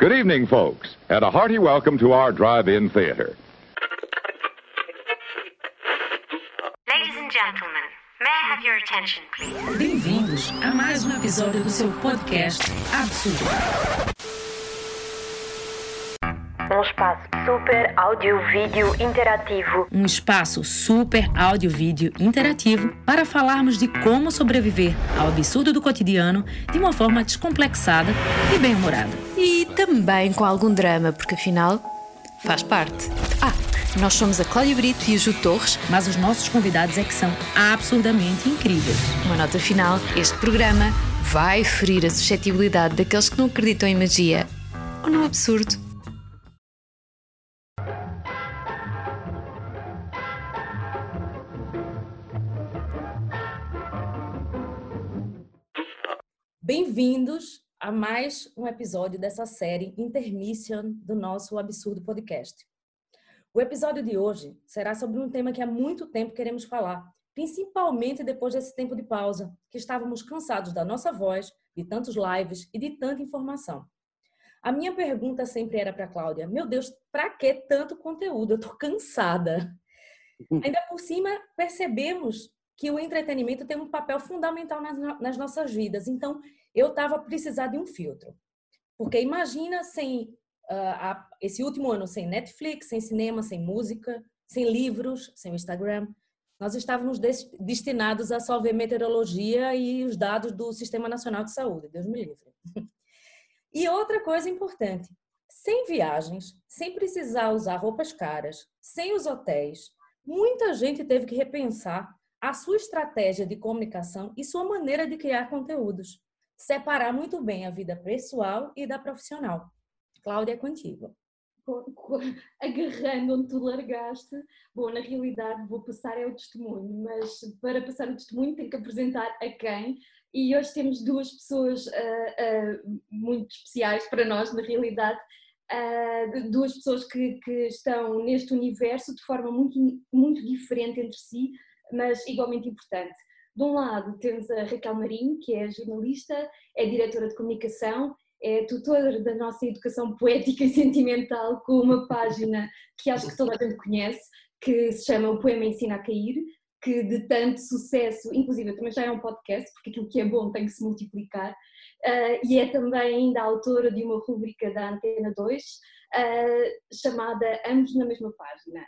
Good evening, folks, and a hearty welcome to our drive-in theater. Ladies and gentlemen, may I have your attention, please? Bem-vindos a mais um episódio do seu podcast Absurdo. Um espaço super áudio-vídeo interativo. Um espaço super áudio-vídeo interativo para falarmos de como sobreviver ao absurdo do cotidiano de uma forma descomplexada e bem-humorada. E também com algum drama, porque afinal faz parte. Ah, nós somos a Cláudia Brito e a Ju Torres. Mas os nossos convidados é que são absurdamente incríveis. Uma nota final: este programa vai ferir a suscetibilidade daqueles que não acreditam em magia ou no absurdo. Bem-vindos a mais um episódio dessa série Intermission do nosso Absurdo Podcast. O episódio de hoje será sobre um tema que há muito tempo queremos falar, principalmente depois desse tempo de pausa, que estávamos cansados da nossa voz, de tantos lives e de tanta informação. A minha pergunta sempre era para Cláudia: Meu Deus, para que tanto conteúdo? Eu estou cansada. Ainda por cima, percebemos que o entretenimento tem um papel fundamental nas, nas nossas vidas. Então, eu estava precisando de um filtro. Porque imagina sem uh, esse último ano sem Netflix, sem cinema, sem música, sem livros, sem Instagram. Nós estávamos destinados a só ver meteorologia e os dados do Sistema Nacional de Saúde. Deus me livre. E outra coisa importante: sem viagens, sem precisar usar roupas caras, sem os hotéis, muita gente teve que repensar a sua estratégia de comunicação e sua maneira de criar conteúdos. Separar muito bem a vida pessoal e da profissional. Cláudia, é contigo. Agarrando onde tu largaste, bom, na realidade vou passar é o testemunho, mas para passar o testemunho tenho que apresentar a quem, e hoje temos duas pessoas uh, uh, muito especiais para nós, na realidade, uh, duas pessoas que, que, estão neste universo de forma muito, muito diferente entre si, mas igualmente importante. De um lado temos a Raquel Marinho, que é jornalista, é diretora de comunicação, é tutora da nossa educação poética e sentimental com uma página que acho que toda a gente conhece, que se chama O Poema Ensina a Cair, que de tanto sucesso, inclusive também já é um podcast, porque aquilo que é bom tem que se multiplicar, uh, e é também ainda autora de uma rúbrica da Antena 2, uh, eh, chamada Ambos na Mesma Página.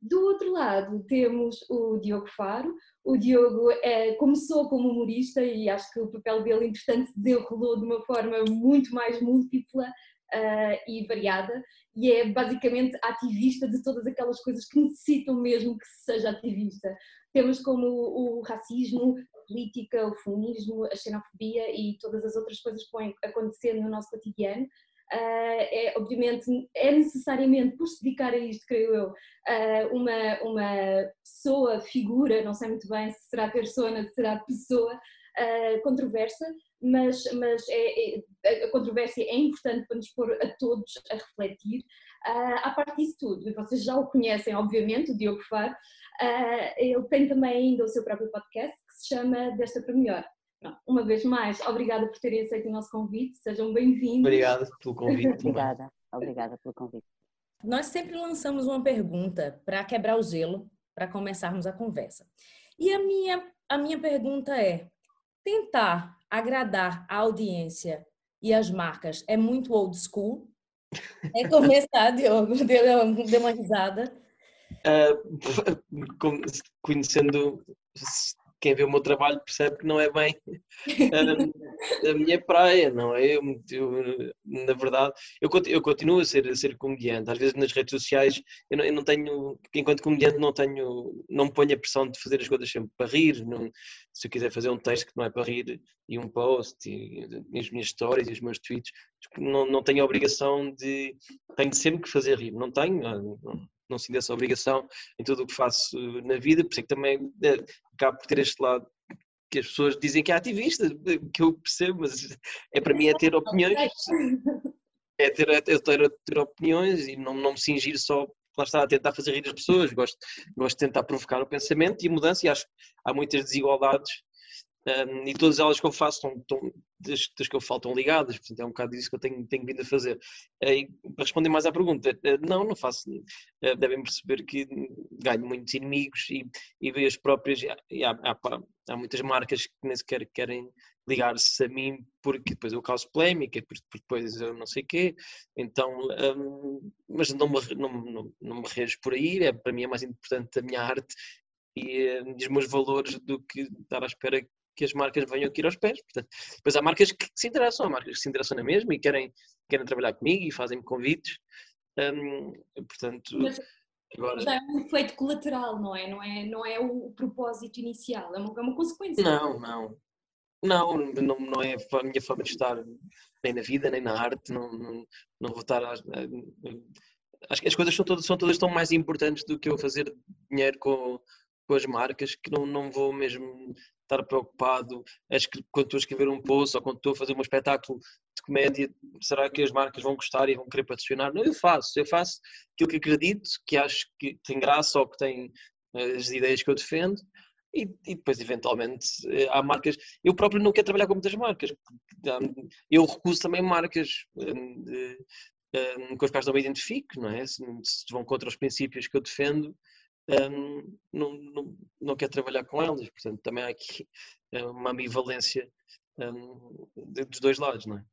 Do outro lado temos o Diogo Faro. O Diogo é, começou como humorista e acho que o papel dele, entretanto, se desenrolou de uma forma muito mais múltipla uh, e variada e é basicamente ativista de todas aquelas coisas que necessitam mesmo que se seja ativista. Temos como o, o racismo, a política, o feminismo, a xenofobia e todas as outras coisas que vão acontecendo no nosso cotidiano. Uh, é, obviamente, é necessariamente, por se dedicar a isto, creio eu, uh, uma, uma pessoa, figura, não sei muito bem se será persona, se será pessoa, uh, controversa, mas, mas é, é, a controvérsia é importante para nos pôr a todos a refletir. Uh, a parte disso tudo, vocês já o conhecem, obviamente, o Diogo Faro, uh, ele tem também ainda o seu próprio podcast que se chama Desta para Melhor. Uma vez mais, obrigada por terem aceito o nosso convite, sejam bem-vindos. Obrigada pelo convite. obrigada, obrigada pelo convite. Nós sempre lançamos uma pergunta para quebrar o gelo, para começarmos a conversa. E a minha, a minha pergunta é: tentar agradar a audiência e as marcas é muito old school? É começar, Diogo, deu, deu uma risada. Uh, conhecendo quem vê o meu trabalho percebe que não é bem a, a minha praia, não é? Eu, eu, na verdade, eu, eu continuo a ser, a ser comediante. Às vezes nas redes sociais eu não, eu não, tenho, enquanto comediante, não tenho, não me ponho a pressão de fazer as coisas sempre para rir. Não, se eu quiser fazer um texto que não é para rir e um post e, e as minhas histórias e os meus tweets, não, não tenho a obrigação de. Tenho sempre que fazer rir. Não tenho. Não, não sinto essa obrigação em tudo o que faço na vida, por isso é que também é, acabo por ter este lado que as pessoas dizem que é ativista, que eu percebo, mas é para mim é ter opiniões, é ter, é ter, ter opiniões e não, não me cingir só lá está a tentar fazer rir as pessoas, gosto, gosto de tentar provocar o pensamento e a mudança e acho que há muitas desigualdades Um, e todas elas que eu faço estão, estão das, das, que eu falo estão ligadas, portanto é um bocado disso que eu tenho, tenho vindo a fazer. E, para responder mais à pergunta, não, não faço. Devem perceber que ganho muitos inimigos e, e vejo as próprias. E há, há, há, muitas marcas que nem sequer querem ligar-se a mim porque depois eu causo polémica, porque depois eu não sei o quê, então, um, mas não me, não, não, não me rejo por aí, é, para mim é mais importante a minha arte e, e os meus valores do que estar à espera que as marcas venham aqui aos pés. Portanto, depois há marcas que se interessam, há marcas que se interessam na mesma e querem, querem trabalhar comigo e fazem-me convites. Um, portanto, mas, agora... é um efeito colateral, não é? Não é, não é o propósito inicial, é uma, é uma consequência. Não, não. Não, não, não é a minha forma de estar nem na vida, nem na arte. Não, não, não vou estar. A, acho que as coisas são todas, são todas tão mais importantes do que eu fazer dinheiro com, com as marcas que não, não vou mesmo estar preocupado quando estou a escrever um post ou quando estou a fazer um espetáculo de comédia, será que as marcas vão gostar e vão querer patrocinar? Não, eu faço, eu faço aquilo que acredito, que acho que tem graça ou que tem eh, as ideias que eu defendo e, e, depois eventualmente eh, há marcas, eu próprio não quero trabalhar com muitas marcas, eu recuso também marcas hum, hum, com as quais não me identifico, não é? Se, se vão contra os princípios que eu defendo, um, não, não, não quer trabalhar com elas. Portanto, também há aqui eh, uma ambivalência um, dos dois lados, não é?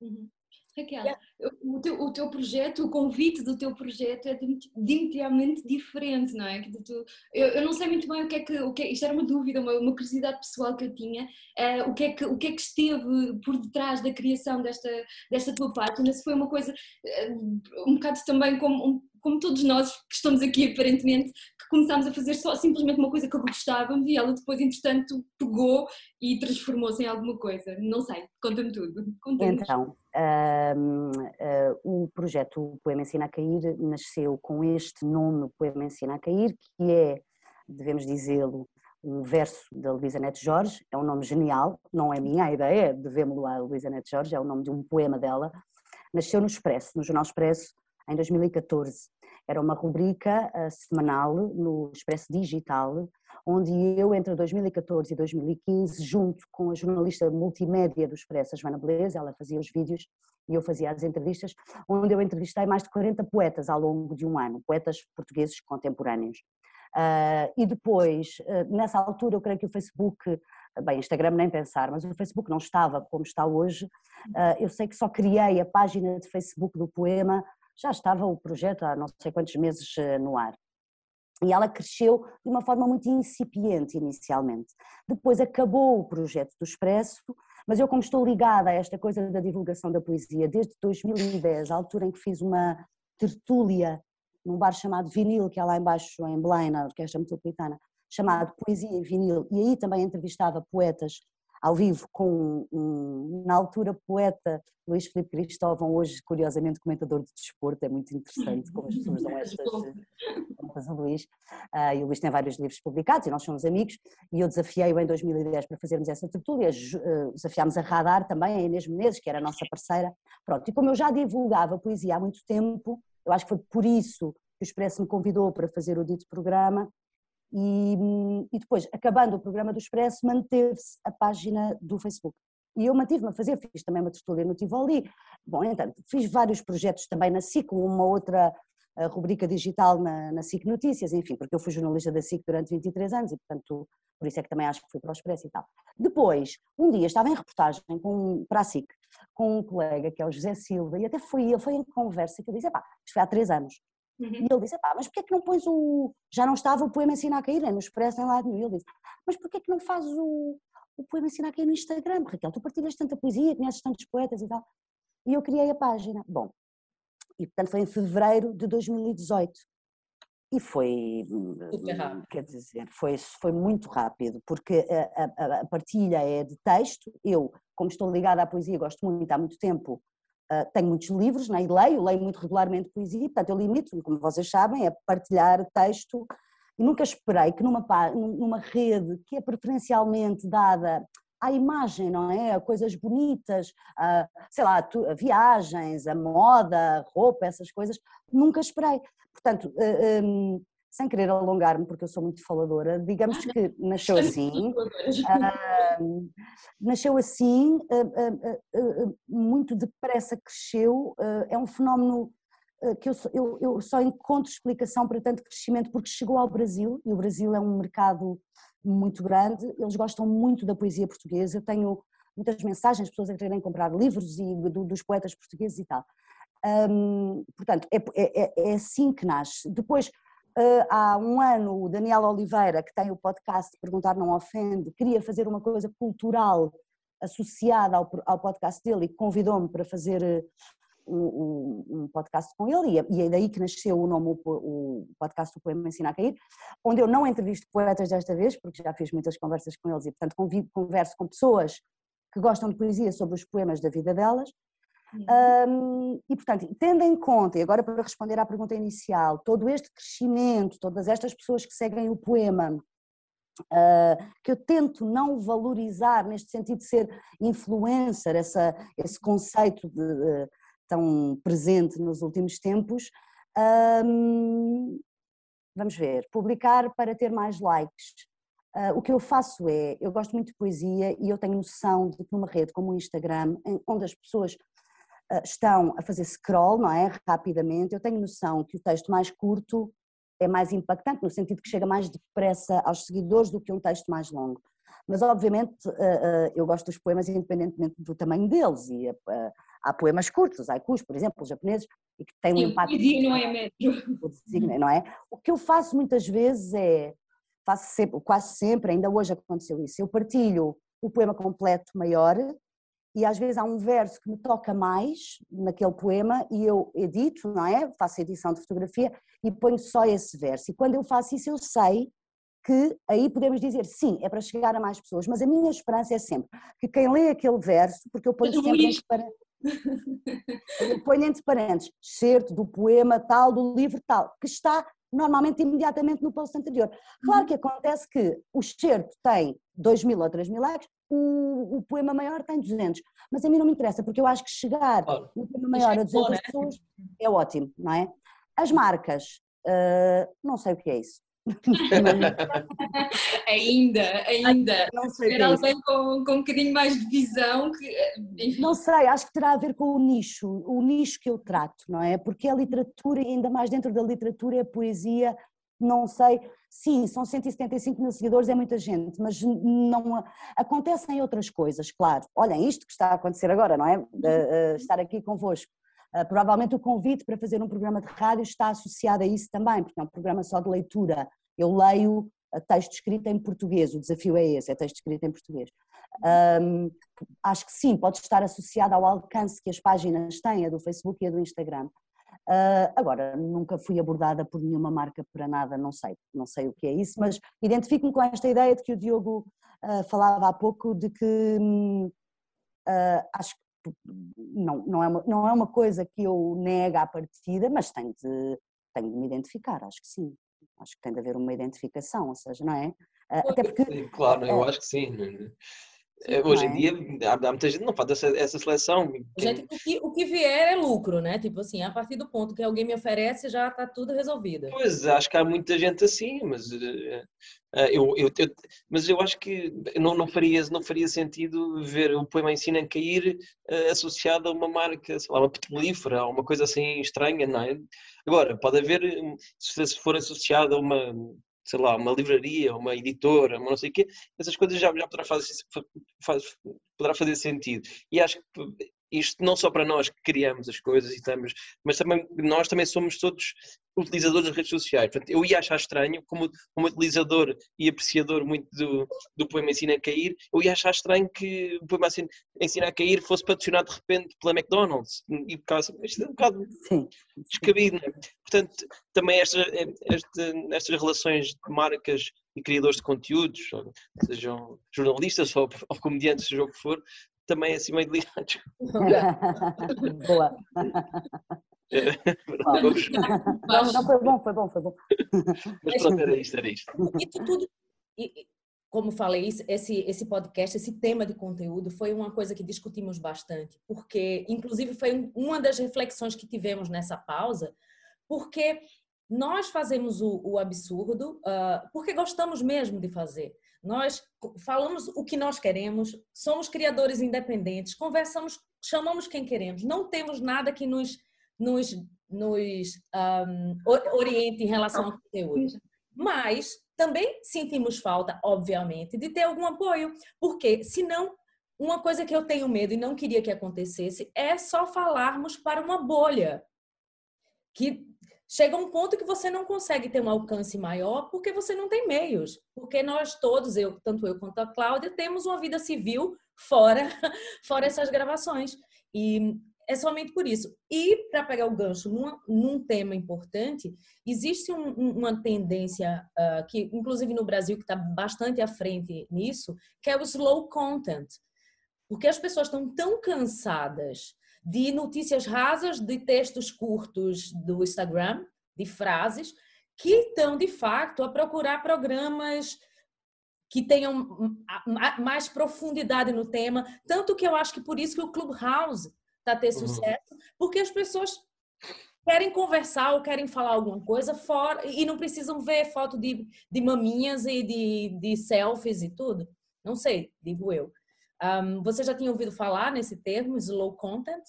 Uhum. Raquel, o teu, o teu projeto, o convite do teu projeto é diametralmente diferente, não é? Tu, eu, eu, não sei muito bem o que é que, o que é, isto era uma dúvida, uma, uma curiosidade pessoal que eu tinha, uh, o, que é que, o que é que esteve por detrás da criação desta, desta tua página, se foi uma coisa uh, um bocado também como um, como todos nós que estamos aqui aparentemente, que começámos a fazer só simplesmente uma coisa que gostávamos e ela depois, entretanto, pegou e transformou-se em alguma coisa. Não sei, conta-me tudo. Conta então, um, uh, o projeto Poema Ensina a Cair nasceu com este nome, Poema Ensina a Cair, que é, devemos dizê-lo, um verso da Luísa Neto Jorge, é um nome genial, não é minha a ideia, devemos-lo à Luísa Neto Jorge, é o nome de um poema dela. Nasceu no Expresso, no Jornal Expresso, em 2014. Era uma rubrica uh, semanal no Expresso Digital, onde eu, entre 2014 e 2015, junto com a jornalista multimédia do Expresso, a Joana Beleza, ela fazia os vídeos e eu fazia as entrevistas, onde eu entrevistei mais de 40 poetas ao longo de um ano, poetas portugueses contemporâneos. Uh, e depois, uh, nessa altura, eu creio que o Facebook, bem, Instagram nem pensar, mas o Facebook não estava como está hoje. Uh, eu sei que só criei a página de Facebook do poema já estava o projeto há não sei quantos meses eh, no ar. E ela cresceu de uma forma muito incipiente inicialmente. Depois acabou o projeto do Expresso, mas eu, como estou ligada a esta coisa da divulgação da poesia desde 2010, a altura em que fiz uma tertúlia num bar chamado Vinil, que é lá embaixo em Belém, na Orquestra Metropolitana, chamado Poesia em Vinil, e aí também entrevistava poetas ao vivo com um, na altura poeta Luís Filipe Cristóvão, hoje curiosamente comentador de desporto, é muito interessante como as pessoas dão estas contas ao Luís, uh, e o Luís tem vários livros publicados e nós somos amigos, e eu desafiei-o em 2010 para fazermos essa tertúlia, uh, desafiámos a Radar também, a Inês Menezes, que era a nossa parceira, pronto, e como eu já divulgava poesia há muito tempo, eu acho que foi por isso que o Expresso me convidou para fazer o dito programa, e, e, depois, acabando o programa do Expresso, manteve-se a página do Facebook. E eu mantive-me a fazer, fiz também uma tertúlia no Tivoli. Bom, então, fiz vários projetos também na SIC, uma outra rubrica digital na, na SIC Notícias, enfim, porque eu fui jornalista da SIC durante 23 anos e, portanto, por isso é que também acho que fui para o Expresso e tal. Depois, um dia estava em reportagem com, para a SIC com um colega que é o José Silva e até foi, foi em conversa que eu disse, pá, isto foi há três anos, Uhum. E ele disse, pá, mas porquê é que não pões o... Já não estava o poema Ensina a Cair, é no Expresso, em lado nenhum. Ele disse, mas porquê é que não fazes o, o poema Ensina a Cair no Instagram? Raquel, tu partilhas tanta poesia, conheces tantos poetas e tal. E eu criei a página. Bom, e portanto foi em fevereiro de 2018. E foi, quer dizer, foi, foi muito rápido, porque a, a, a, partilha é de texto. Eu, como estou ligada à poesia, gosto muito há muito tempo, Uh, tenho muitos livros, né, e leio, leio muito regularmente poesia, portanto eu limito, como vocês sabem, a partilhar texto e nunca esperei que numa, numa rede que é preferencialmente dada à imagem, não é? A coisas bonitas, a, sei lá, a viagens, a moda, a roupa, essas coisas, nunca esperei. Portanto, uh, um, sem querer alongar-me, porque eu sou muito faladora, digamos que nasceu assim. Uh, nasceu assim, uh, uh, muito depressa cresceu, é um fenómeno que eu, eu, eu, só encontro explicação para tanto crescimento porque chegou ao Brasil, e o Brasil é um mercado muito grande, eles gostam muito da poesia portuguesa, eu tenho muitas mensagens, pessoas a quererem comprar livros e, do, dos poetas portugueses e tal. Um, portanto, é, é, é, é assim que nasce. Depois, há um ano, o Daniel Oliveira, que tem o podcast Perguntar Não Ofende, queria fazer uma coisa cultural associada ao, ao podcast dele e convidou-me para fazer um, um, podcast com ele, e, é daí que nasceu o nome, o, o podcast do Poema Ensina a Cair, onde eu não entrevisto poetas desta vez, porque já fiz muitas conversas com eles e, portanto, convido, converso com pessoas que gostam de poesia sobre os poemas da vida delas, um, e, portanto, tendo em conta, e agora para responder à pergunta inicial, todo este crescimento, todas estas pessoas que seguem o poema, uh, que eu tento não valorizar neste sentido de ser influencer, essa, esse conceito de, de, tão presente nos últimos tempos, um, vamos ver, publicar para ter mais likes. Uh, o que eu faço é, eu gosto muito de poesia e eu tenho noção de que numa rede como o Instagram, onde as pessoas estão a fazer scroll, não é? Rapidamente. Eu tenho noção que o texto mais curto é mais impactante, no sentido que chega mais depressa aos seguidores do que um texto mais longo. Mas, obviamente, ah, ah, eu gosto dos poemas independentemente do tamanho deles. E há poemas curtos, os haikus, por exemplo, os japoneses, e que têm um impacto. O não é médio. não é? O que eu faço muitas vezes é, faço sempre, quase sempre, ainda hoje aconteceu isso, eu partilho o poema completo maior e às vezes há um verso que me toca mais naquele poema e eu edito, não é? Faço edição de fotografia e ponho só esse verso. E quando eu faço isso, eu sei que aí podemos dizer sim, é para chegar a mais pessoas, mas a minha esperança é sempre que quem lê aquele verso, porque eu ponho sempre entre parênteses, ponho entre parênteses, certo do poema tal, do livro tal, que está normalmente imediatamente no post anterior. Claro uhum. que acontece que o certo tem 2 mil ou 3 mil likes, o, o, poema maior tem 200. Mas a mim não me interessa, porque eu acho que chegar claro. no poema maior a 200 é pessoas é ótimo, não é? As marcas, uh, não sei o que é isso. ainda, ainda. Não sei Era é alguém com, com um bocadinho mais de visão que. Enfim. Não sei, acho que terá a ver com o nicho, o nicho que eu trato, não é? Porque a literatura, ainda mais dentro da literatura, é a poesia, não sei. Sim, são 175 mil seguidores, é muita gente, mas não acontecem outras coisas, claro. Olhem, isto que está a acontecer agora, não é? Uh, uh, estar aqui convosco. Uh, provavelmente o convite para fazer um programa de rádio está associado a isso também, porque é um programa só de leitura. Eu leio texto escrito em português, o desafio é esse, é texto escrito em português. Um, acho que sim, pode estar associado ao alcance que as páginas têm, a do Facebook e a do Instagram. Uh, agora, nunca fui abordada por nenhuma marca para nada, não sei, não sei o que é isso, mas identifico-me com esta ideia de que o Diogo uh, falava há pouco, de que uh, acho que não, não, é uma, não é uma coisa que eu nego à partida, mas tenho de, tenho de me identificar, acho que sim. Acho que tem de haver uma identificação, ou seja, não é? Até porque. Claro, eu acho que sim. É, hoje em é? dia, há, muita gente que não faz essa, essa seleção. Gente, o, que, o que vier é lucro, né? Tipo assim, a partir do ponto que alguém me oferece, já está tudo resolvido. Pois, acho que há muita gente assim, mas uh, eu, eu, eu, mas eu acho que não, não, faria, não faria sentido ver o poema Ensina a Cair uh, associado a uma marca, sei lá, uma petrolífera, uma coisa assim estranha, não é? Agora, pode haver, se for associado a uma sei lá, uma livraria, uma editora, uma não sei o quê, essas coisas já, já poderá, fazer, faz, poderá fazer sentido. E acho que isto não só para nós que criamos as coisas e estamos, mas também nós também somos todos utilizadores das redes sociais. Portanto, eu ia achar estranho, como, como utilizador e apreciador muito do, do poema Ensina a Cair, eu ia achar estranho que o poema Ensina a Cair fosse patrocinado de repente pela McDonald's. E por causa, isto é um bocado Sim. descabido, não é? Portanto, também esta, esta, estas relações de marcas e criadores de conteúdos, sejam jornalistas ou, ou comediantes, seja o que for, também assim meio delicados. Boa. não, não, foi bom, foi bom, foi bom. Mas pronto, era isto, era isto. E tudo, e, como falei, esse, esse podcast, esse tema de conteúdo foi uma coisa que discutimos bastante, porque, inclusive, foi uma das reflexões que tivemos nessa pausa, porque nós fazemos o, o absurdo uh, porque gostamos mesmo de fazer. Nós falamos o que nós queremos, somos criadores independentes, conversamos, chamamos quem queremos, não temos nada que nos, nos, nos um, oriente em relação ao conteúdo. Mas também sentimos falta, obviamente, de ter algum apoio, porque senão uma coisa que eu tenho medo e não queria que acontecesse é só falarmos para uma bolha. Que chega um ponto que você não consegue ter um alcance maior porque você não tem meios. Porque nós todos, eu, tanto eu quanto a Cláudia, temos uma vida civil fora, fora essas gravações. E é somente por isso. E para pegar o gancho num, num tema importante, existe um, uma tendência uh, que, inclusive no Brasil, que está bastante à frente nisso, que é o slow content. Porque as pessoas estão tão cansadas de notícias rasas, de textos curtos do Instagram, de frases, que estão, de fato, a procurar programas que tenham mais profundidade no tema. Tanto que eu acho que por isso que o Clubhouse está ter uhum. sucesso, porque as pessoas querem conversar ou querem falar alguma coisa fora e não precisam ver foto de, de maminhas e de, de selfies e tudo. Não sei, digo eu. Um, você já tinha ouvido falar nesse termo, slow content?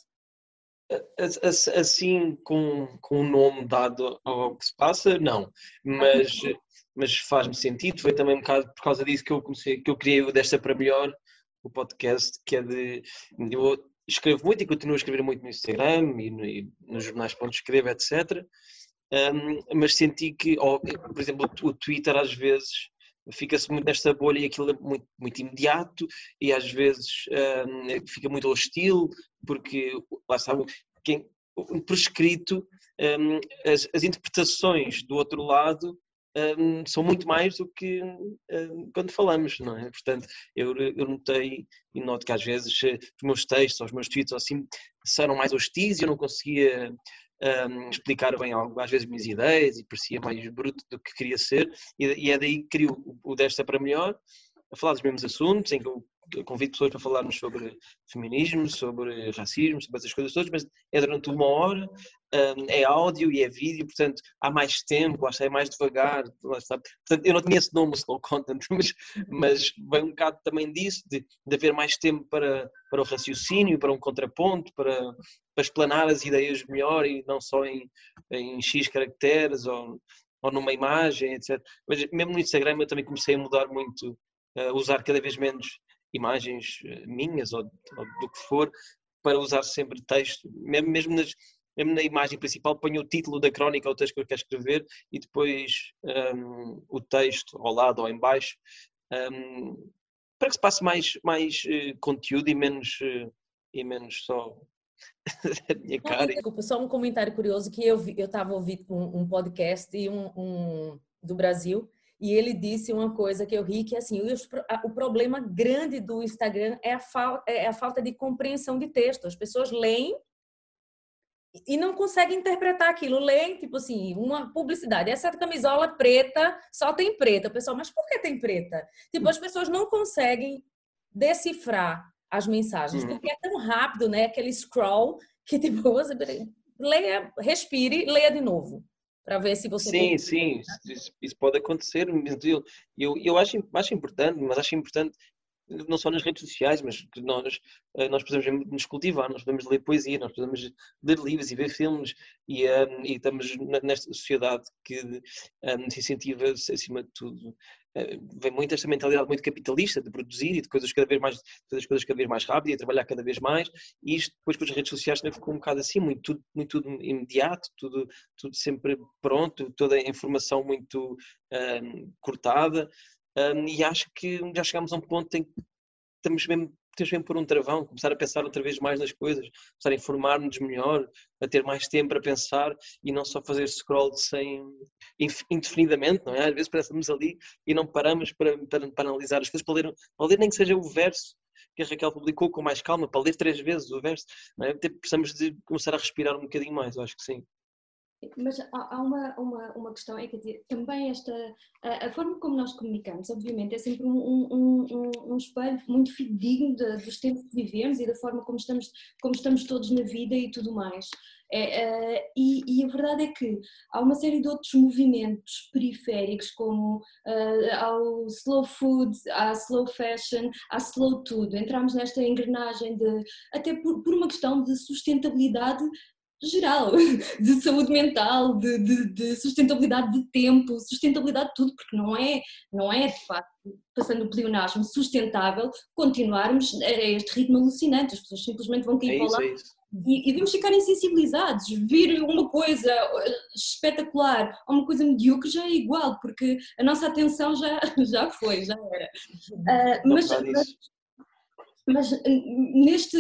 Assim, com, com o nome dado ao que se passa, não. Mas, mas faz-me sentido. Foi também um bocado por causa disso que eu comecei, que eu criei o Desta para Melhor, o podcast, que é de. Eu escrevo muito e continuo a escrever muito no Instagram e, no, e nos jornais onde escrevo, etc. Um, mas senti que, por exemplo, o Twitter às vezes fica-se muito nesta bolha e aquilo é muito, muito imediato e às vezes um, fica muito hostil, porque lá sabe, quem, por escrito, um, as, as, interpretações do outro lado um, são muito mais do que quando falamos, não é? Portanto, eu, eu notei e noto que às vezes eh, os meus textos, os meus tweets assim, serão mais hostis e eu não conseguia um, explicar bem às vezes minhas ideias e parecia mais bruto do que queria ser e, e é daí que crio o, o Desta para Melhor, a falar dos mesmos assuntos, em que eu convido pessoas para falarmos sobre feminismo, sobre racismo, sobre essas coisas todas, mas é durante uma hora, é áudio e é vídeo, portanto há mais tempo, acho que é mais devagar, portanto eu não tinha esse nome, slow content, mas, mas vem um bocado também disso, de, de haver mais tempo para, para o raciocínio, para um contraponto, para, para explanar as ideias melhor e não só em, em X caracteres ou, ou numa imagem, etc. Mas mesmo no Instagram eu também comecei a mudar muito, a usar cada vez menos imagens eh, minhas ou, ou, do que for, para usar sempre texto, mesmo, mesmo, nas, mesmo na imagem principal ponho o título da crónica ou o texto que eu quero escrever e depois um, o texto ao lado ou em baixo, um, para que se passe mais, mais uh, conteúdo e menos, uh, e menos só a minha cara. Desculpa, só um comentário curioso que eu estava ouvindo um, um, podcast e um, um do Brasil e ele disse uma coisa que eu ri, que assim, o problema grande do Instagram é a, fal é a falta de compreensão de texto. As pessoas leem e não conseguem interpretar aquilo. Leem, tipo assim, uma publicidade. Essa camisola preta só tem preta. O pessoal, mas por que tem preta? Tipo, as pessoas não conseguem decifrar as mensagens, uhum. porque é tão rápido, né? Aquele scroll que, tipo, você leia, respire, leia de novo para ver se você. Sim, tem... sim, isso, isso, pode acontecer. Eu, eu, eu acho, acho importante, mas acho importante não só nas redes sociais, mas que nós, eh, nós podemos nos cultivar, nós podemos ler poesia, nós podemos ler livros e ver filmes e, um, e estamos nesta sociedade que um, se incentiva, acima de tudo, uh, vem muito esta mentalidade muito capitalista de produzir e de coisas cada vez mais, fazer as coisas cada vez mais rápido e trabalhar cada vez mais e isto depois com as redes sociais também ficou um bocado assim, muito tudo, muito imediato, tudo, tudo sempre pronto, toda a informação muito um, cortada um, e acho que já chegámos a um ponto em que estamos mesmo, temos mesmo por um travão, começar a pensar outra vez mais nas coisas, começar a informar-nos melhor, a ter mais tempo para pensar e não só fazer scroll sem, indefinidamente, não é? Às vezes parece ali e não paramos para, para, para analisar as coisas, para ler, para ler nem que seja o verso que a Raquel publicou com mais calma, para ler três vezes o verso, é? Precisamos de começar a respirar um bocadinho mais, eu acho que sim. Mas há, há uma, uma, uma questão, é que também esta, a, a, forma como nós comunicamos, obviamente, é sempre um, um, um, um espelho muito fidedigno dos tempos que vivemos e da forma como estamos, como estamos todos na vida e tudo mais. É, uh, e, e, a verdade é que há uma série de outros movimentos periféricos, como uh, ao slow food, à slow fashion, à slow tudo. Entramos nesta engrenagem de, até por, por uma questão de sustentabilidade geral, de saúde mental, de, de, de, sustentabilidade de tempo, sustentabilidade de tudo, porque não é, não é de facto, passando o pleonasmo, sustentável continuarmos a este ritmo alucinante, as pessoas simplesmente vão cair é para lá. É e, e devemos ficar insensibilizados, vir uma coisa eh, espetacular a uma coisa medíocre já é igual, porque a nossa atenção já, já foi, já era. Uh, mas, mas, mas neste,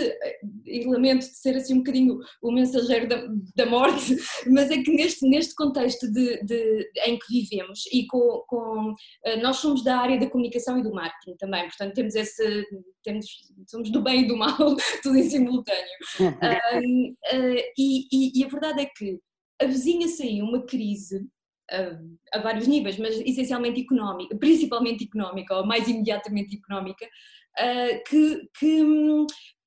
e lamento de ser assim um bocadinho o mensageiro da, da morte, mas é que neste, neste contexto de, de em que vivemos e com, com, eh, nós somos da área da comunicação e do marketing também, portanto temos esse, temos, somos do bem e do mal, tudo em simultâneo. um, uh, e, e, e a verdade é que avizinha-se aí uma crise a, vários níveis, mas essencialmente económica, principalmente económica, ou mais imediatamente económica, que, que,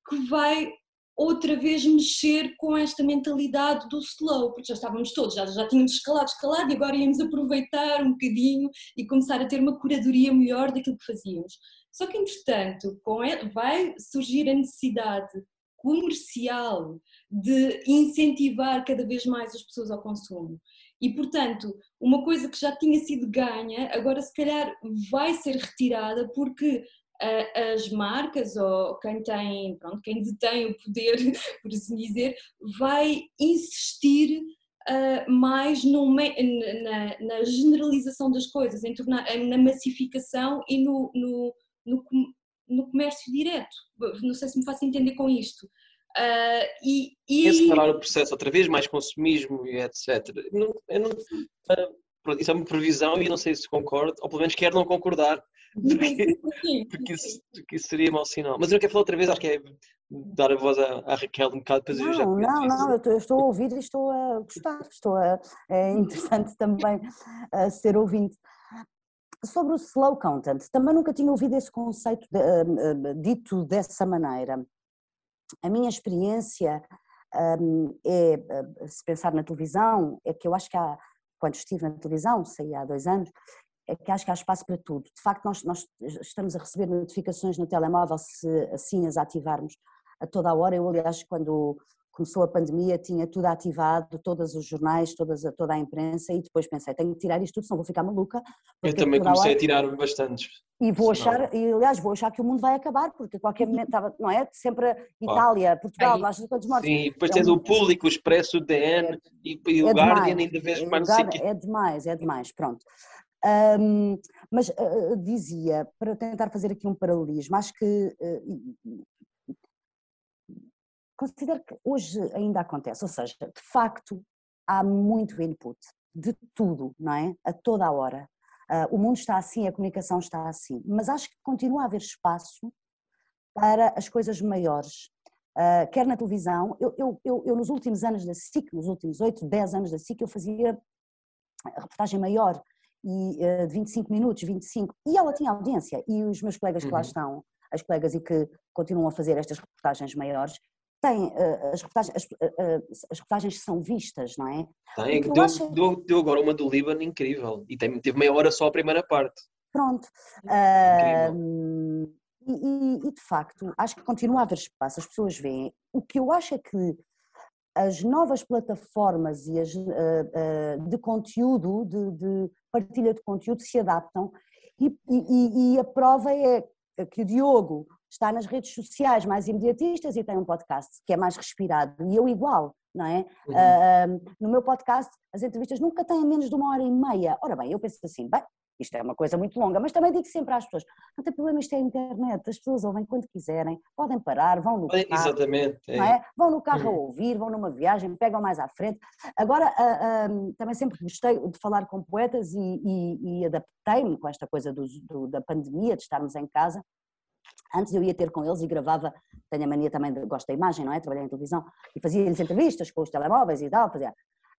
que vai outra vez mexer com esta mentalidade do slow, porque já estávamos todos, já, já tínhamos escalado, escalado e agora íamos aproveitar um bocadinho e começar a ter uma curadoria melhor daquilo que fazíamos. Só que, entretanto, com ele, vai surgir a necessidade comercial de incentivar cada vez mais as pessoas ao consumo. E, portanto, uma coisa que já tinha sido ganha, agora se calhar vai ser retirada porque as marcas ou quem tem, pronto, quem detém o poder, por assim dizer, vai insistir uh, mais no, na, na, generalização das coisas, em tornar, na massificação e no, no, no, no comércio direto. Não sei se me faço entender com isto. Uh, e, e... Acelerar o processo outra vez, mais consumismo e etc. Não, não, uh, isso é uma previsão e não sei se concordo, ou pelo menos quero não concordar, porque, porque, isso, porque isso seria mau sinal. Mas eu não quero falar outra vez, acho que é dar a voz à, à Raquel um bocado para não, já Não, não, eu estou, eu estou, a ouvir e estou a gostar, estou a, é interessante também a ser ouvinte. Sobre o slow content, também nunca tinha ouvido esse conceito de, uh, uh, dito dessa maneira a minha experiência um, é, eh, se pensar na televisão, é que eu acho que há, quando estive na televisão, saí há dois anos, é que acho que há espaço para tudo. De facto, nós, nós estamos a receber notificações no telemóvel se assim as ativarmos a toda a hora. Eu, aliás, quando começou a pandemia, tinha tudo ativado, todos os jornais, todas, toda a imprensa, e depois pensei, tenho que tirar isto tudo, senão vou ficar maluca. Eu também comecei hora... a tirar bastantes. E vou achar, e aliás, vou achar que o mundo vai acabar, porque a qualquer momento estava, não é? Sempre Itália, Portugal, lá de quantos mortos. Sim, depois tens é um... o público, o Expresso, o DN é, e, e o é Guardian, ainda vez é mais É demais, é demais, pronto. Um, mas uh, dizia, para tentar fazer aqui um paralelismo, acho que uh, considero que hoje ainda acontece, ou seja, de facto há muito input de tudo, não é? A toda a hora. Uh, o mundo está assim, a comunicação está assim, mas acho que continua a haver espaço para as coisas maiores. Uh, quer na televisão, eu, eu, eu, eu, nos últimos anos da SIC, nos últimos 8, 10 anos da SIC, eu fazia reportagem maior, e, de 25 minutos, 25, e ela tinha audiência, e os meus colegas que lá uhum. estão, as colegas e que continuam a fazer estas reportagens maiores, tem uh, as, reportagens, as, uh, as reportagens são vistas, não é? Tem, deu, acho... deu, deu, agora uma do Líbano incrível e tem, teve meia hora só a primeira parte. Pronto. Uh, e, e, e, de facto, acho que continua a haver espaço, as pessoas veem. O que eu acho é que as novas plataformas e as, de conteúdo, de, de, partilha de conteúdo, se adaptam e, e a prova é que o Diogo está nas redes sociais mais imediatistas e tem um podcast que é mais respirado. E eu igual, não é? Uhum. Uh, no meu podcast, as entrevistas nunca têm menos de uma hora e meia. Ora bem, eu penso assim, bem, isto é uma coisa muito longa, mas também digo sempre às pessoas, não tem problema, isto é a internet, as pessoas ouvem quando quiserem, podem parar, vão no carro, Exatamente. É. É? vão no carro uhum. a ouvir, vão numa viagem, pegam mais à frente. Agora, uh, uh, também sempre gostei de falar com poetas e, e, e adaptei-me com esta coisa do, do, da pandemia, de estarmos em casa, Antes eu ia ter com eles e gravava, tenho a mania também, de, gosto da imagem, não é? Trabalhei em televisão, e fazia-lhes entrevistas com os telemóveis e tal, fazia.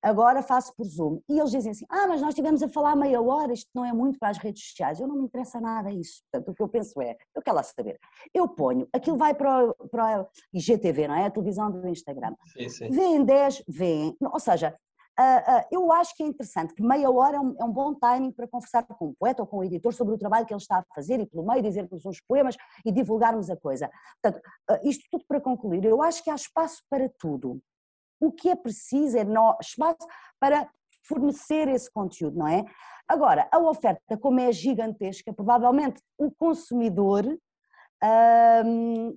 Agora faço por Zoom. E eles dizem assim: ah, mas nós estivemos a falar meia hora, isto não é muito para as redes sociais. Eu não me interessa nada isso. Portanto, o que eu penso é: eu quero lá saber. Eu ponho, aquilo vai para, o, para o IGTV, não é? A televisão do Instagram. Sim, sim. Vêem 10, vêem. Ou seja, Uh, uh, eu acho que é interessante que meia hora é um, é um, bom timing para conversar com o poeta ou com o editor sobre o trabalho que ele está a fazer e pelo meio dizer-nos uns poemas e divulgarmos a coisa. Portanto, uh, isto tudo para concluir, eu acho que há espaço para tudo. O que é preciso é espaço para fornecer esse conteúdo, não é? Agora, a oferta, como é gigantesca, provavelmente o consumidor,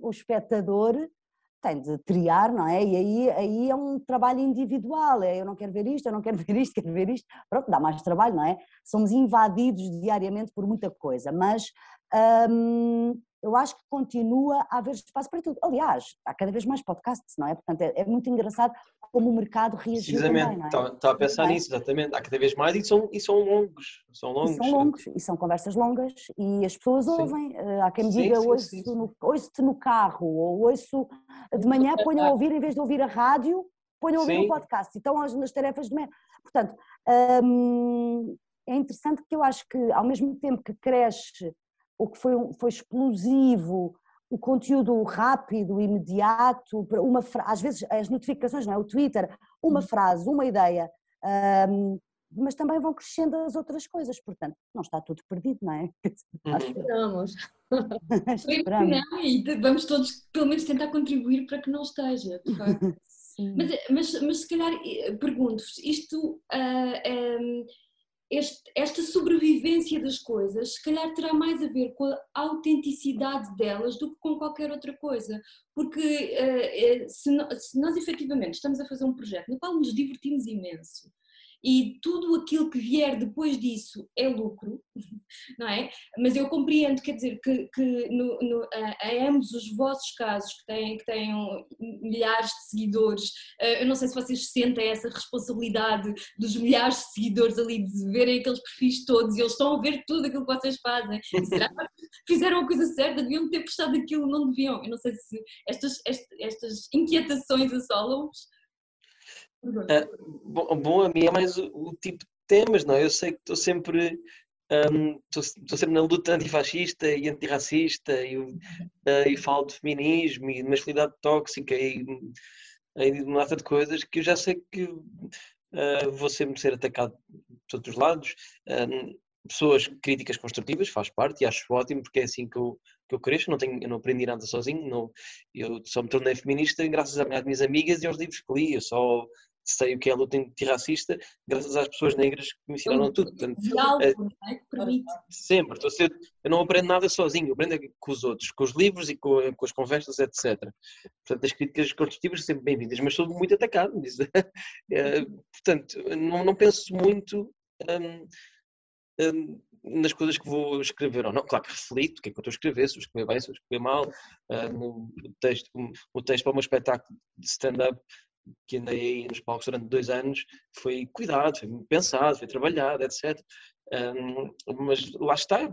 o espectador, tem de triar, não é? E aí, aí é um trabalho individual, é eu não quero ver isto, eu não quero ver isto, quero ver isto, pronto, dá mais trabalho, não é? Somos invadidos diariamente por muita coisa, mas hum, eu acho que continua a haver espaço para tudo. Aliás, há cada vez mais podcasts, não é? Portanto, é, é muito engraçado como o mercado reagiu Precisamente, também, é? a pensar é? nisso, exatamente. Há cada vez mais e são, e são longos. São longos. E são longos, e são conversas longas, e as pessoas sim. ouvem. Eh, há quem me diga, ouço-te no, ouço no carro, ou ouço de manhã, ponho a ouvir, em vez de ouvir a rádio, ponho a ouvir o um podcast. E estão nas tarefas de manhã. Portanto, hum, é interessante que eu acho que, ao mesmo tempo que cresce o que foi, foi explosivo, o conteúdo rápido, imediato, uma às vezes as notificações, não é? o Twitter, uma uhum. frase, uma ideia, um, mas também vão crescendo as outras coisas, portanto, não está tudo perdido, não é? Esperamos. Esperamos. Não, e vamos todos, pelo menos, tentar contribuir para que não esteja, de facto. Mas, mas, mas se calhar eh, pergunto-vos, isto uh, um, este, esta sobrevivência das coisas, se calhar terá mais a ver com a autenticidade delas do que com qualquer outra coisa. Porque se, no, se, nós efetivamente estamos a fazer um projeto no qual nos divertimos imenso e tudo aquilo que vier depois disso é lucro, não é? Mas eu compreendo, quer dizer, que, que no, no, a, ambos os vossos casos, que têm, que têm milhares de seguidores, eh, eu não sei se vocês sentem essa responsabilidade dos milhares de seguidores ali, de verem aqueles perfis todos e eles estão a ver tudo aquilo que vocês fazem. Será que fizeram a coisa certa? Deviam ter postado aquilo, não deviam? Eu não sei se estas, estas, estas inquietações assolam-vos. Uh, bom, bom, a mim é mais o, o, tipo de temas, não é? Eu sei que estou sempre estou um, sempre na luta antifascista e antirracista e, uh, e falo de feminismo e de masculinidade tóxica e, e de uma data de coisas que eu já sei que uh, vou sempre ser atacado de todos os lados. pessoas críticas construtivas, faz parte e acho ótimo porque é assim que eu, que eu cresço, não tenho, eu não aprendi nada sozinho, não, eu só me tornei feminista graças às minhas amigas e aos livros que li, eu só sei o que é a luta antirracista graças às pessoas negras que me ensinaram tudo. Portanto, é, é sempre, estou a ser, eu não aprendo nada sozinho, eu aprendo com os outros, com os livros e com, com as conversas, etc. Portanto, as críticas construtivas são sempre bem-vindas, mas sou muito atacado. é, portanto, não, não penso muito hum, hum, nas coisas que vou escrever ou não. Claro que reflito o que é que eu estou a escrever, se eu escrever bem, se eu escrever mal. Uh, no texto, o texto para o meu espetáculo de stand-up que andei nos palcos durante dois anos foi cuidado, foi pensado, foi trabalhado, etc. Um, mas lá está,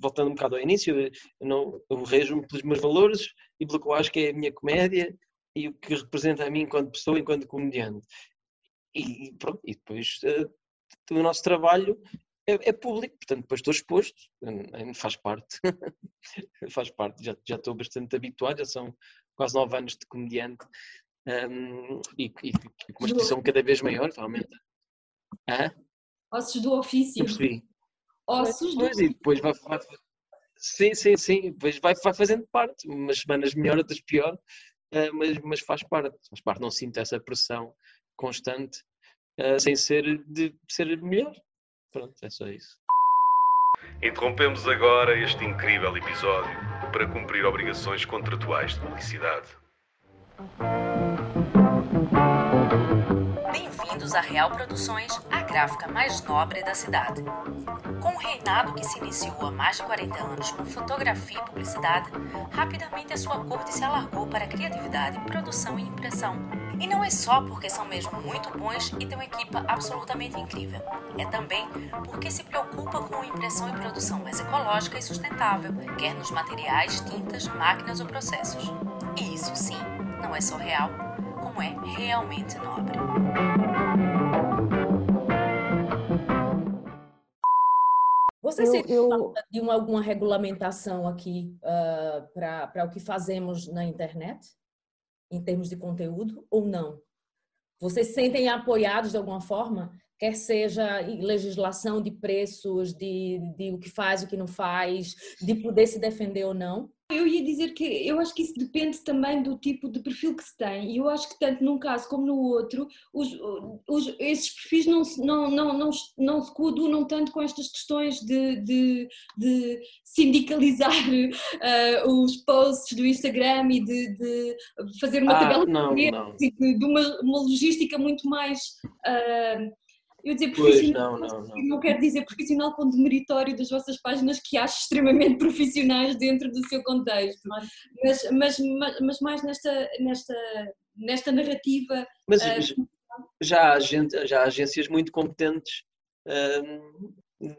voltando um bocado ao início, eu, não, eu rejo-me pelos meus valores e pelo que eu acho que é a minha comédia e o que representa a mim enquanto pessoa, enquanto comediante. E, pronto, e depois uh, o nosso trabalho é, é, público, portanto depois estou exposto, faz parte, faz parte, já, já estou bastante habituado, já são quase nove anos de comediante um, e, e, com uma exposição cada vez maior, aumenta. Hã? Ossos do ofício. percebi. Ossos do ofício. E depois vai, vai, Sim, sim, sim. Depois vai, vai fazendo parte. Umas semanas melhor, outras pior, uh, mas, mas faz parte. Faz parte. Não sinto essa pressão constante uh, sem ser de ser melhor. Pronto, é só isso. Interrompemos agora este incrível episódio para cumprir obrigações contratuais de publicidade. Bem-vindos à Real Produções, a gráfica mais nobre da cidade. Com um reinado que se iniciou há mais de 40 anos com fotografia e publicidade, rapidamente a sua corte se alargou para criatividade, produção e impressão. E não é só porque são mesmo muito bons e têm uma equipa absolutamente incrível. É também porque se preocupa com impressão e produção mais ecológica e sustentável, quer nos materiais, tintas, máquinas ou processos. E isso sim não é só real, como é realmente nobre. Você eu, eu... falta de uma, alguma regulamentação aqui ah, uh, para o que fazemos na internet, em termos de conteúdo, ou não? Vocês sentem apoiados de alguma forma? Quer seja legislação de preços, de, de o que faz, o que não faz, de poder se defender ou não? Eu ia dizer que eu acho que isso depende também do tipo de perfil que se tem, e eu acho que tanto num caso como no outro, os, os, esses perfis não, não, não, não, não se coadunam tanto com estas questões de, de, de sindicalizar uh, os posts do Instagram e de, de fazer uma ah, tabela não, de, não. de uma, uma logística muito mais. Uh, eu dizer profissional, pois, não, não, não. não quero dizer profissional com demeritório das vossas páginas que acho extremamente profissionais dentro do seu contexto, mas, mas, mas, mas mais nesta, nesta, nesta narrativa. Mas uh, já, há gente, já há agências muito competentes uh,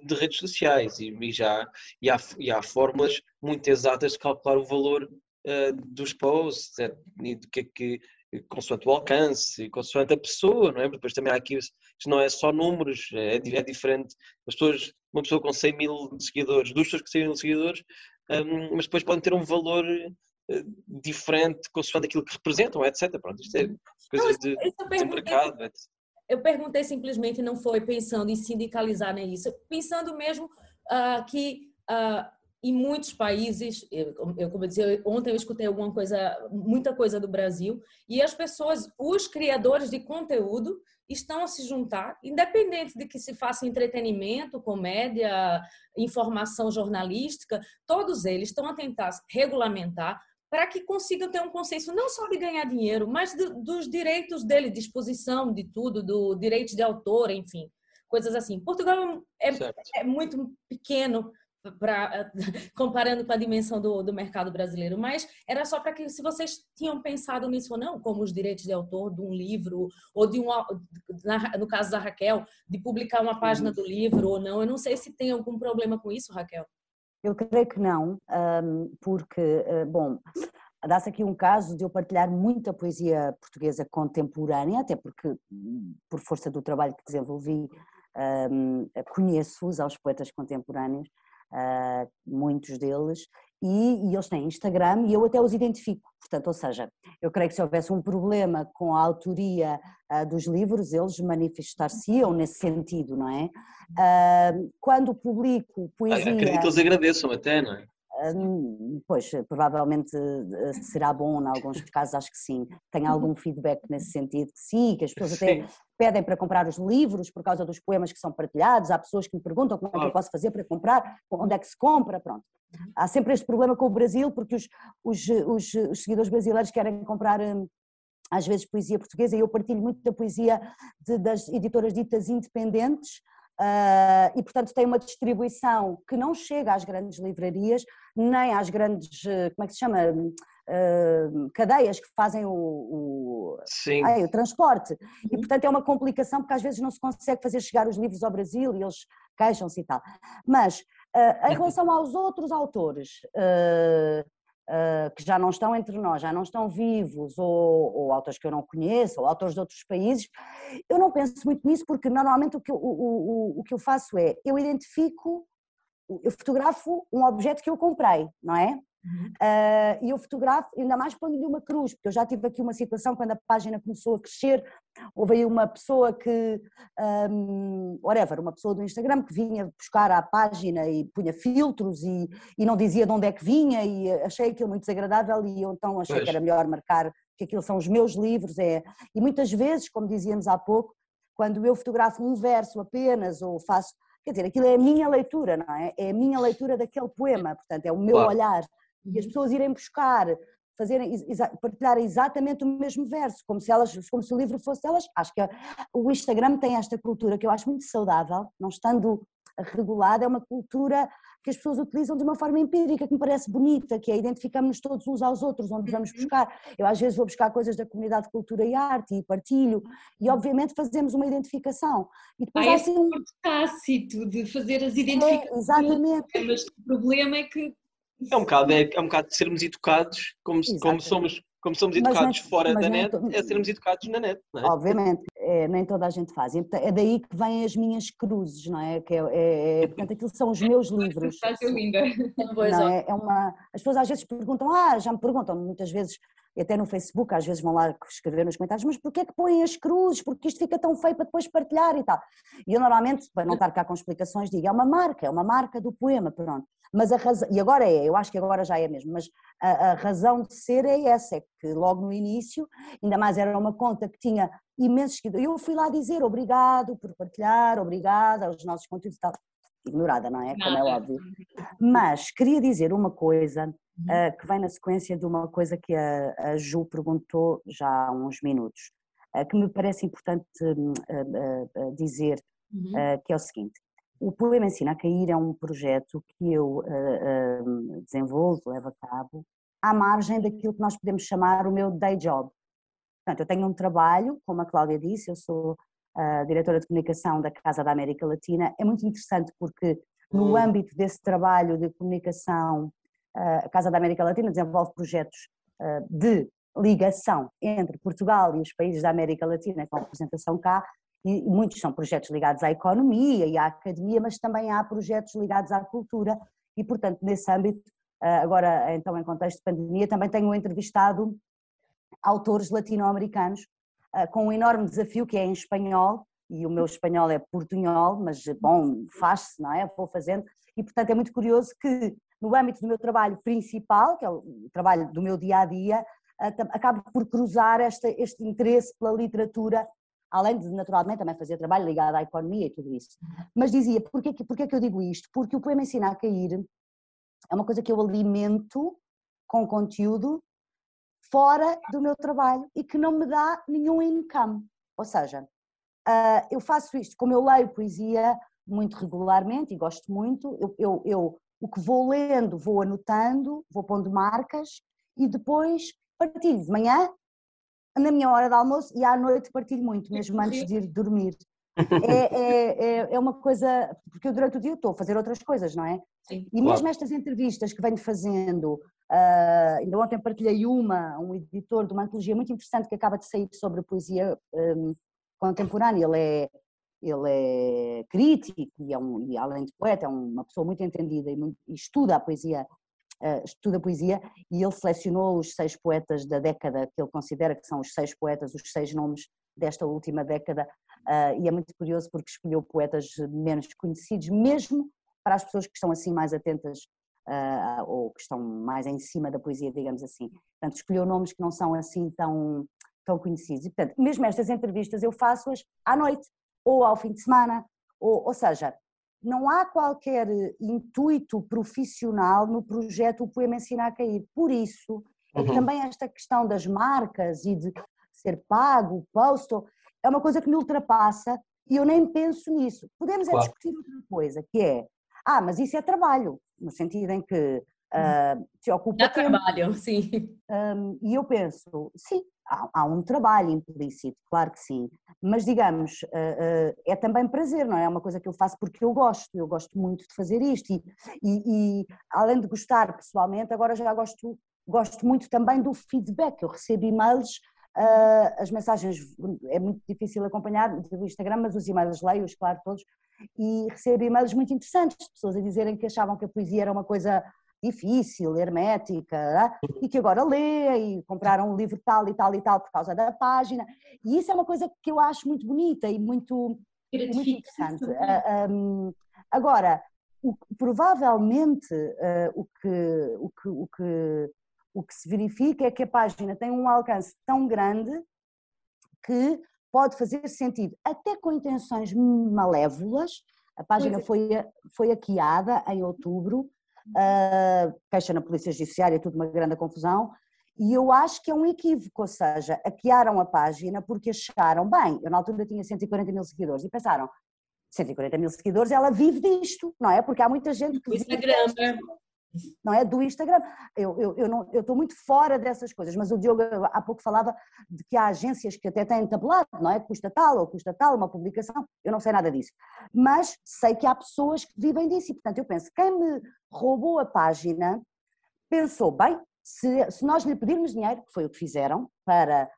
de redes sociais e, e já e há, e há fórmulas muito exatas de calcular o valor uh, dos posts e do que é que consoante o alcance, consoante a pessoa, não é? depois também há aqui, isto não é só números, é, é diferente. As pessoas, uma pessoa com 100 mil seguidores, duas pessoas com 100 mil seguidores, um, mas depois podem ter um valor uh, diferente consoante aquilo que representam, etc. Pronto, isto é coisas de, de mercado. Etc. Eu perguntei simplesmente, não foi pensando em sindicalizar nem isso, pensando mesmo uh, que uh, em muitos países, eu, eu como eu disse, ontem eu escutei alguma coisa, muita coisa do Brasil, e as pessoas, os criadores de conteúdo estão a se juntar, independente de que se faça entretenimento, comédia, informação jornalística, todos eles estão a tentar regulamentar para que consigam ter um consenso não só de ganhar dinheiro, mas do, dos direitos dele, disposição de tudo, do direito de autor, enfim, coisas assim. Portugal é, é muito pequeno pra, comparando com a dimensão do, do mercado brasileiro, mas era só para que, se vocês tinham pensado nisso ou não, como os direitos de autor de um livro, ou de um, no caso da Raquel, de publicar uma página do livro ou não, eu não sei se tem algum problema com isso, Raquel. Eu creio que não, porque, eh, bom, dá-se aqui um caso de eu partilhar muita poesia portuguesa contemporânea, até porque, por força do trabalho que desenvolvi, conheço-os aos poetas contemporâneos, uh, muitos deles, e, e, eles têm Instagram e eu até os identifico. Portanto, ou seja, eu creio que se houvesse um problema com a autoria uh, dos livros, eles manifestar-se-iam nesse sentido, não é? Uh, quando publico poesia... Acredito que eles agradeçam até, não é? Pois, provavelmente eh, será bom, em alguns casos acho que sim. Tem algum feedback nesse sentido que sim, que as pessoas até pedem para comprar os livros por causa dos poemas que são partilhados, há pessoas que me perguntam como é que eu posso fazer para comprar, onde é que se compra, pronto. Uhum. Há sempre este problema com o Brasil, porque os, os, os, os seguidores brasileiros querem comprar hum, às vezes poesia portuguesa e eu partilho muito da poesia de, das editoras ditas independentes, Uh, e, portanto, tem uma distribuição que não chega às grandes livrarias, nem às grandes, eh, como é que se chama, uh, cadeias que fazem o, o, ai, o, transporte. E, portanto, é uma complicação porque às vezes não se consegue fazer chegar os livros ao Brasil e eles queixam-se e tal. Mas, uh, em relação aos outros autores, Uh, que já não estão entre nós, já não estão vivos, ou, ou, autores que eu não conheço, ou autores de outros países, eu não penso muito nisso, porque normalmente o que eu, o, o, o que eu faço é, eu identifico, eu fotografo um objeto que eu comprei, não é? Uh, e eu fotografo, ainda mais pondo-lhe uma cruz, porque eu já tive aqui uma situação quando a página começou a crescer, houve aí uma pessoa que, um, whatever, uma pessoa do Instagram que vinha buscar a página e punha filtros e, e não dizia de onde é que vinha e achei aquilo muito desagradável e eu então achei pois. que era melhor marcar que aquilo são os meus livros, é, e muitas vezes, como dizíamos há pouco, quando eu fotografo um verso apenas ou faço, quer dizer, aquilo é a minha leitura, não é? É a minha leitura daquele poema, portanto é o meu claro. olhar e as pessoas irem buscar, fazerem, partilharem exatamente o mesmo verso, como se elas, como se o livro fosse delas. Acho que o Instagram tem esta cultura que eu acho muito saudável, não estando regulada, é uma cultura que as pessoas utilizam de uma forma empírica, que me parece bonita, que é identificamos-nos todos uns aos outros, onde vamos uhum. buscar. Eu às vezes vou buscar coisas da comunidade de cultura e arte e partilho, e obviamente fazemos uma identificação. E depois há assim um tácito de fazer as identificações. É, exatamente. Mas o problema é que é um bocado, é, é um bocado de sermos educados como, como somos como somos educados fora da net, to... é sermos educados na net, não é? Obviamente, é, nem toda a gente faz. É daí que vêm as minhas cruzes, não é? Que é, é, é portanto, aquilo são os meus livros. Está linda. Não, é, é uma, as pessoas às vezes perguntam, ah, já me perguntam muitas vezes, e até no Facebook, às vezes vão lá escrever nos comentários, mas porquê é que põem as cruzes? Porque isto fica tão feio para depois partilhar e tal. E eu normalmente, para não estar cá com explicações, digo, é uma marca, é uma marca do poema, pronto. Mas a razão, e agora é, eu acho que agora já é mesmo, mas a, a, razão de ser é essa, é que logo no início, ainda mais era uma conta que tinha imensos seguidores, eu fui lá dizer obrigado por partilhar, obrigada aos nossos conteúdos e tal, ignorada, não é? Como é óbvio. Mas queria dizer uma coisa uh, que vem na sequência de uma coisa que a, a Ju perguntou já há uns minutos, uh, que me parece importante uh, dizer, uhum. que é o seguinte, o Poema Ensina a Cair é um projeto que eu desenvolvo, levo a cabo, à margem daquilo que nós podemos chamar o meu day job. Portanto, eu tenho um trabalho, como a Cláudia disse, eu sou uh, diretora de comunicação da Casa da América Latina. É muito interessante porque no hum. âmbito desse trabalho de comunicação, a Casa da América Latina desenvolve projetos de ligação entre Portugal e os países da América Latina com representação cá, e muitos são projetos ligados à economia e à academia, mas também há projetos ligados à cultura e, portanto, nesse âmbito, ah, agora então em contexto de pandemia, também tenho entrevistado autores latino-americanos com um enorme desafio que é em espanhol, e o meu espanhol é portunhol, mas bom, faz-se, não é? Vou fazendo, e portanto é muito curioso que no âmbito do meu trabalho principal, que é o trabalho do meu dia a dia, ah, acabo por cruzar este, interesse pela literatura além de naturalmente também fazer trabalho ligado à economia e tudo isso. Mas dizia, porquê, porquê que eu digo isto? Porque o poema Ensina a Cair é uma coisa que eu alimento com conteúdo fora do meu trabalho e que não me dá nenhum income. Ou seja, ah, eu faço isto, como eu leio poesia muito regularmente e gosto muito, eu, eu, eu o que vou lendo vou anotando, vou pondo marcas e depois partilho de manhã na minha hora de almoço e à noite partilho muito, mesmo antes de ir dormir. É, é, é, é, uma coisa, porque eu durante o dia estou a fazer outras coisas, não é? Sim, e mesmo estas entrevistas que venho fazendo, uh, ainda ontem partilhei uma, um editor de uma antologia muito interessante que acaba de sair sobre poesia um, contemporânea, ele é, ele é crítico e, é um, e além de poeta é uma pessoa muito entendida e, muito, e estuda a poesia uh, estuda poesia. E ele selecionou os seis poetas da década que ele considera que são os seis poetas, os seis nomes desta última década. Uh, e é muito curioso porque escolheu poetas menos conhecidos, mesmo para as pessoas que estão assim mais atentas uh, ou que estão mais em cima da poesia, digamos assim. Portanto, escolheu nomes que não são assim tão, tão conhecidos. E, portanto, mesmo estas entrevistas eu faço-as à noite ou ao fim de semana, ou, ou seja, não há qualquer intuito profissional no projeto O Poema Ensina a Cair. Por isso, é uhum. também esta questão das marcas e de ser pago, post, é uma coisa que me ultrapassa e eu nem penso nisso. Podemos claro. é discutir outra coisa, que é, ah, mas isso é trabalho, no sentido em que uh, te ocupa Dá tempo. trabalho, sim. Um, e eu penso, sim, há, há, um trabalho implícito, claro que sim, mas digamos, uh, uh, é também prazer, não é? É uma coisa que eu faço porque eu gosto, eu gosto muito de fazer isto e, e, e além de gostar pessoalmente, agora já gosto, gosto muito também do feedback, eu recebo e-mails Uh, as mensagens é muito difícil acompanhar do Instagram, mas os e-mails leio-os, claro, todos, e recebo e-mails muito interessantes de pessoas a dizerem que achavam que a poesia era uma coisa difícil, hermética, e que agora lê e compraram um livro tal e tal e tal por causa da página. E isso é uma coisa que eu acho muito bonita e muito, muito interessante. Uh, um, agora, o, provavelmente uh, o, que, o, que, o, que, o que se verifica é que a página tem um alcance tão grande que pode fazer sentido, até com intenções malévolas. A página é. foi, foi hackeada em outubro uh, queixa na Polícia Judiciária, tudo uma grande confusão, e eu acho que é um equívoco, ou seja, hackearam a página porque acharam, bem, eu na altura tinha 140 mil seguidores, e pensaram, 140 mil seguidores, ela vive disto, não é? Porque há muita gente que... Instagram, não é? Do Instagram. Eu, eu, eu, não, eu estou muito fora dessas coisas, mas o Diogo há pouco falava de que há agências que até têm tabelado, não é? Custa tal ou custa tal uma publicação, eu não sei nada disso. Mas sei que há pessoas que vivem disso e, portanto, eu penso, quem me roubou a página pensou, bem, Se, se nós lhe pedirmos dinheiro, que foi o que fizeram, para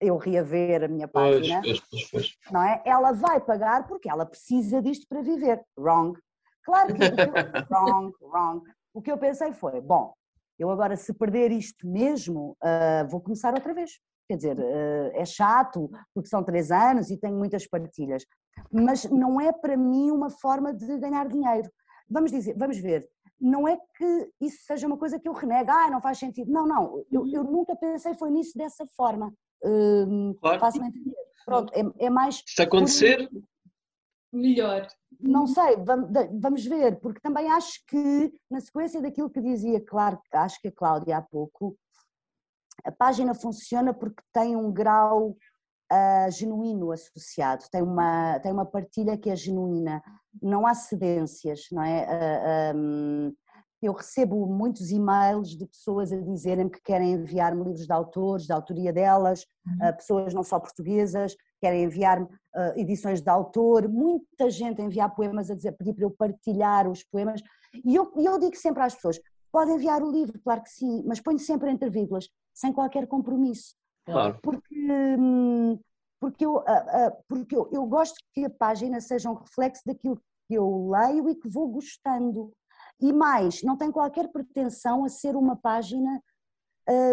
eu reaver a minha página, Pois, pois, pois, não é? Ela vai pagar porque ela precisa disto para viver. Wrong. Claro que eu, wrong, wrong. O que eu pensei foi, bom, eu agora se perder isto mesmo, ah, vou começar outra vez. Quer dizer, ah, é chato, porque são três anos e tenho muitas partilhas, mas não é para mim uma forma de ganhar dinheiro. Vamos dizer, vamos ver, não é que isso seja uma coisa que eu renego, ah, não faz sentido. Não, não, eu, eu nunca pensei foi nisso dessa forma. Hum, Claro. Faço-me entender. Pronto, é, é mais Se acontecer, Melhor. não sei, vamos ver, porque também acho que, na sequência daquilo que dizia, claro, acho que a Cláudia há pouco, a página funciona porque tem um grau ah, genuíno associado, tem uma, tem uma partilha que é genuína, não há cedências, não é? Ah, ahm, eu recebo muitos e-mails de pessoas a dizerem que querem enviar-me livros de autores, da autoria delas, ah, pessoas não só portuguesas, querem enviar-me ah, edições de autor, muita gente a enviar poemas a dizer, pedir para eu partilhar os poemas, e eu, eu digo sempre às pessoas, podem enviar o livro, claro que sim, mas ponho sempre entre vírgulas, sem qualquer compromisso, claro. porque, hum, porque, eu, porque eu, eu gosto que a página seja um reflexo daquilo que eu leio e que vou gostando, e mais, não tem qualquer pretensão a ser uma página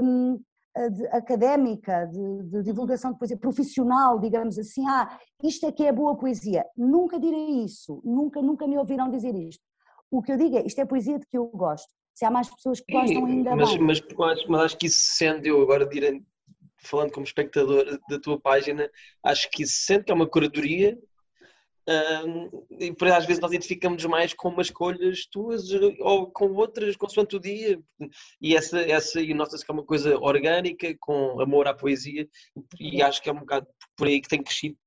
hum, de- académica, de, de divulgação de poesia, profissional, digamos assim, ah, isto é que é boa poesia. Nunca direi isso, nunca, nunca me ouvirão dizer isto. O que eu digo é, isto é poesia de que eu gosto. Se há mais pessoas que gostam, ainda mas, bem. mas, mas, mas acho que isso se sente, eu agora direi, falando como espectador da tua página, acho que isso se sente que é uma curadoria hum, e por às vezes nós identificamos mais com umas escolhas tuas ou com outras, consoante o dia. E essa, essa e nota-se que é uma coisa orgânica, com amor à poesia e acho que é um bocado por aí que tem crescido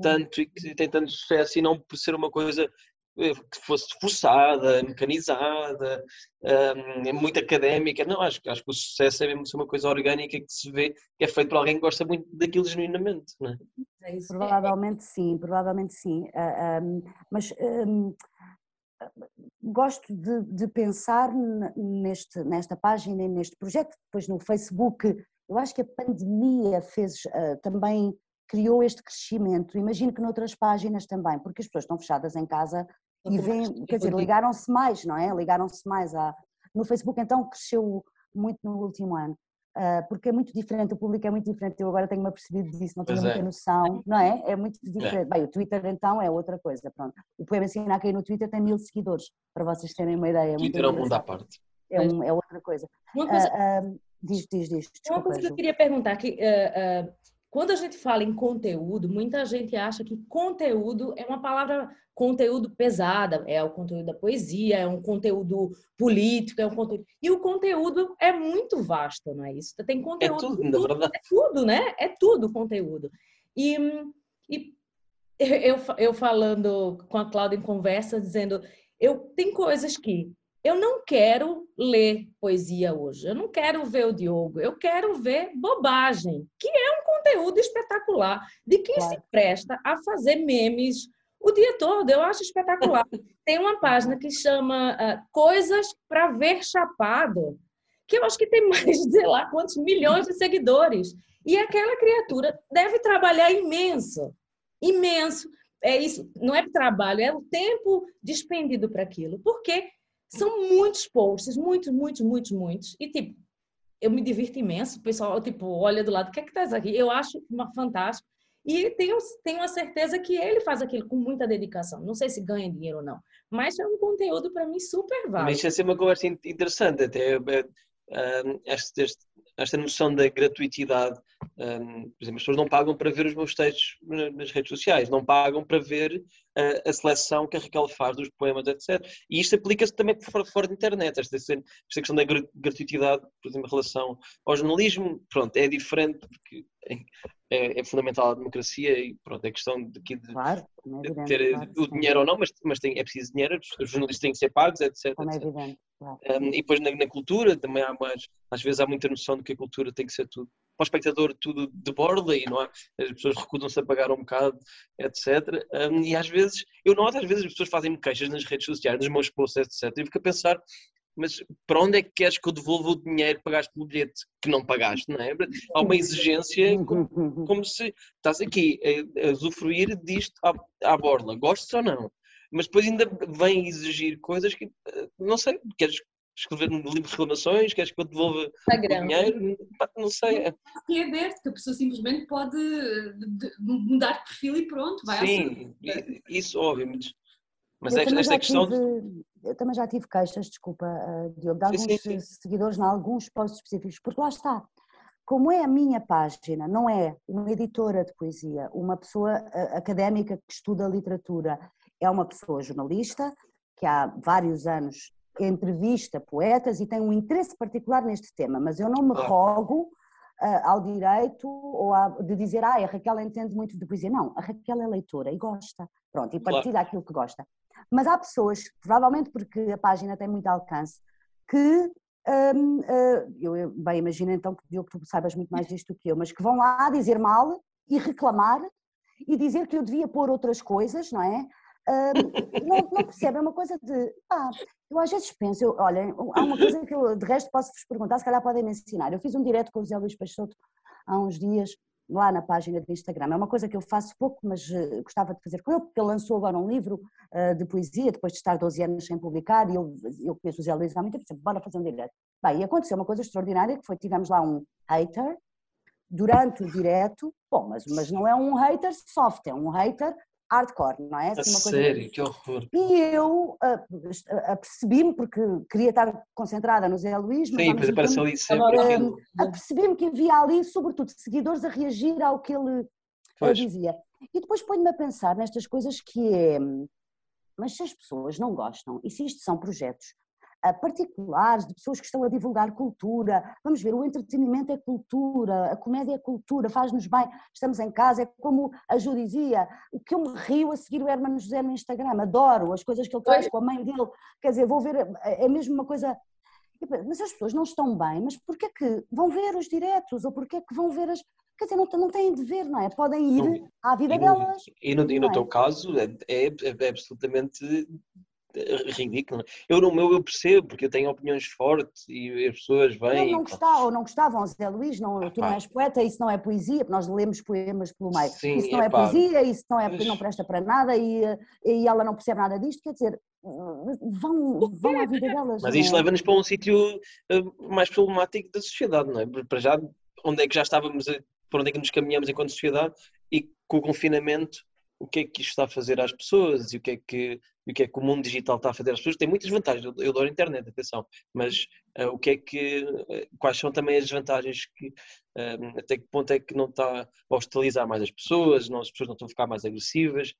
tanto e que tem tanto sucesso e não por ser uma coisa que fosse forçada, mecanizada, hum, muito académica. Não, acho, que- acho que o sucesso é mesmo uma coisa orgânica que se vê que é feito por alguém que gosta muito daquilo genuinamente. Não é? É. Provavelmente sim, provavelmente sim. Ah, ahm, mas ahm, gosto de, de pensar neste, nesta página e neste projeto. Depois no Facebook, eu acho que a pandemia fez ah, também criou este crescimento. Imagino que noutras páginas também, porque as pessoas estão fechadas em casa e quer dizer, ligaram-se mais, não é? Ligaram-se mais à. No Facebook então cresceu muito no último ano. ah, porque é muito diferente, o público é muito diferente. Eu agora tenho-me apercebido disso, não tinha Pois é. muita noção, não é? É muito diferente. Bem, o Twitter então é outra coisa, pronto. O Poema Ensina a Cair no Twitter tem mil seguidores, para vocês terem uma ideia. É Twitter é um mundo à parte. É, um- é outra coisa. Uma coisa, Ah, ah, diz, diz, diz. uma Desculpa, coisa que eu queria perguntar, que eh, eh, quando a gente fala em conteúdo, muita gente acha que conteúdo é uma palavra conteúdo pesada, é o conteúdo da poesia, é um conteúdo político, é um conteúdo. E o conteúdo é muito vasto, não é isso? Tem É conteúdo. tudo, na verdade. é tudo, né? É tudo conteúdo. E, e eu, eu falando com a Cláudia em conversa, dizendo, eu tem coisas que eu não quero ler poesia hoje, eu não quero ver o Diogo, eu quero ver bobagem, que é um conteúdo espetacular, de quem se Claro. presta a fazer memes o dia todo, eu acho espetacular. Tem uma página que chama ah, Coisas para Ver Chapado, que eu acho que tem mais de sei lá quantos milhões de seguidores. E aquela criatura deve trabalhar imenso, imenso. É isso, não é trabalho, é o tempo despendido para aquilo. Porque são muitos posts, muitos, muitos, muitos, muitos. E tipo, eu me divirto imenso. O pessoal, tipo, olha do lado, o que é que tá isso aqui? Eu acho uma, fantástico. E tenho, tenho a certeza que ele faz aquilo com muita dedicação. Não sei se ganha dinheiro ou não, mas é um conteúdo para mim super Mas válido. isto é ser uma conversa in- interessante, até eh, eh, este- esta noção da gratuitidade. Eh, por exemplo, as pessoas não pagam para ver os meus textos na- nas redes sociais, não pagam para ver eh, a seleção que a Raquel faz dos poemas, etc. E isto aplica-se também fora, fora da internet. Esta, esta questão da gra- gratuitidade, por exemplo, em relação ao jornalismo, pronto, é diferente porque é, é fundamental a democracia e pronto, é questão de, de Claro, é evidente. ter claro o dinheiro ou não, mas, mas tem, é preciso dinheiro, os jornalistas têm que ser pagos, etc. Como é etc. evidente, claro. Um, e depois na, na cultura também há mais, às vezes há muita noção de que a cultura tem que ser tudo, para o espectador tudo de borda e não há, as pessoas recusam-se a pagar um bocado, etc. Um, e às vezes, eu noto às vezes as pessoas fazem-me queixas nas redes sociais, nos meus posts, etc. E fico a pensar, mas para onde é que queres que eu devolva o dinheiro que pagaste pelo bilhete que não pagaste, não é? Há uma exigência como, como se estás aqui a, a usufruir disto à, à borla, gostes ou não, mas depois ainda vem exigir coisas que, eh, não sei, queres escrever um livro de reclamações, queres que eu devolva o dinheiro? Não sei. É aberto, que a pessoa simplesmente pode mudar de perfil e pronto, vai Sim, isso óbvio, mas eu esta, esta questão. Tive, de... Eu também já tive queixas, desculpa, uh, Diogo, de alguns sim, sim, sim. seguidores em alguns posts específicos, porque lá está. Como é a minha página, não é uma editora de poesia, uma pessoa uh, académica que estuda literatura, é uma pessoa jornalista que há vários anos entrevista poetas e tem um interesse particular neste tema, mas eu não me rogo uh, ao direito ou a, de dizer, ah, a Raquel entende muito de poesia. Não, a Raquel é leitora e gosta, pronto, e partilha claro. aquilo que gosta. Mas há pessoas, provavelmente porque a página tem muito alcance, que um, uh, eu bem imagino então que Diogo, tu saibas muito mais disto do que eu, mas que vão lá dizer mal e reclamar e dizer que eu devia pôr outras coisas, não é? Um, não, não percebe, é uma coisa de. Ah, eu às vezes penso, eu, olha, há uma coisa que eu de resto posso vos perguntar, se calhar podem me ensinar. Eu fiz um direto com o José Luís Peixoto há uns dias lá na página do Instagram. É uma coisa que eu faço pouco, mas uh, gostava de fazer com ele, porque ele lançou agora um livro uh, de poesia, depois de estar 12 anos sem publicar, e eu, eu conheço o Zé Luís há muito tempo, bora fazer um direto. Bem, e aconteceu uma coisa extraordinária, que foi, tivemos lá um hater, durante o direto, bom, mas, mas não é um hater soft, é um hater hardcore, não é? Assim, sério, que horror. E eu uh, apercebi-me, porque queria estar concentrada no Zé Luís, mas Sim, aparece ali sempre uh, Apercebi-me que havia ali, sobretudo, seguidores a reagir ao que ele pois. dizia. E depois ponho-me a pensar nestas coisas que é, mas se as pessoas não gostam, e se isto são projetos particulares, de pessoas que estão a divulgar cultura. Vamos ver, o entretenimento é cultura, a comédia é cultura, faz-nos bem, estamos em casa, é como a Ju dizia, o que eu me rio a seguir o Hermano José no Instagram, adoro as coisas que ele faz com a mãe dele, quer dizer, vou ver, é mesmo uma coisa... Mas as pessoas não estão bem, mas porquê que vão ver os diretos, ou porquê que vão ver as... Quer dizer, não, não têm de ver, não é? Podem ir à vida e no, delas. E no, e no é? teu caso, é, é, é absolutamente ridículo. Eu no meu eu percebo, porque eu tenho opiniões fortes e as pessoas vêm. Não, não gostavam, não gostavam, Zé Luís, não, tu não és poeta, isso não é poesia, porque nós lemos poemas pelo meio. Sim, isso não é, é poesia, isso não, é, não presta para nada e, e ela não percebe nada disto, quer dizer, vão, vão à vida delas. Mas isto é? leva-nos para um sítio eh, mais problemático da sociedade, não é? Para já, onde é que já estávamos, para onde é que nos caminhamos enquanto sociedade e com o confinamento o que é que isto está a fazer às pessoas e o que é que, o, que, é que o mundo digital está a fazer às pessoas. Tem muitas vantagens, eu, adoro a internet, atenção, mas uh, o que é que, uh, quais são também as vantagens que, uh, até que ponto é que não está a hostilizar mais as pessoas, não, as pessoas não estão a ficar mais agressivas,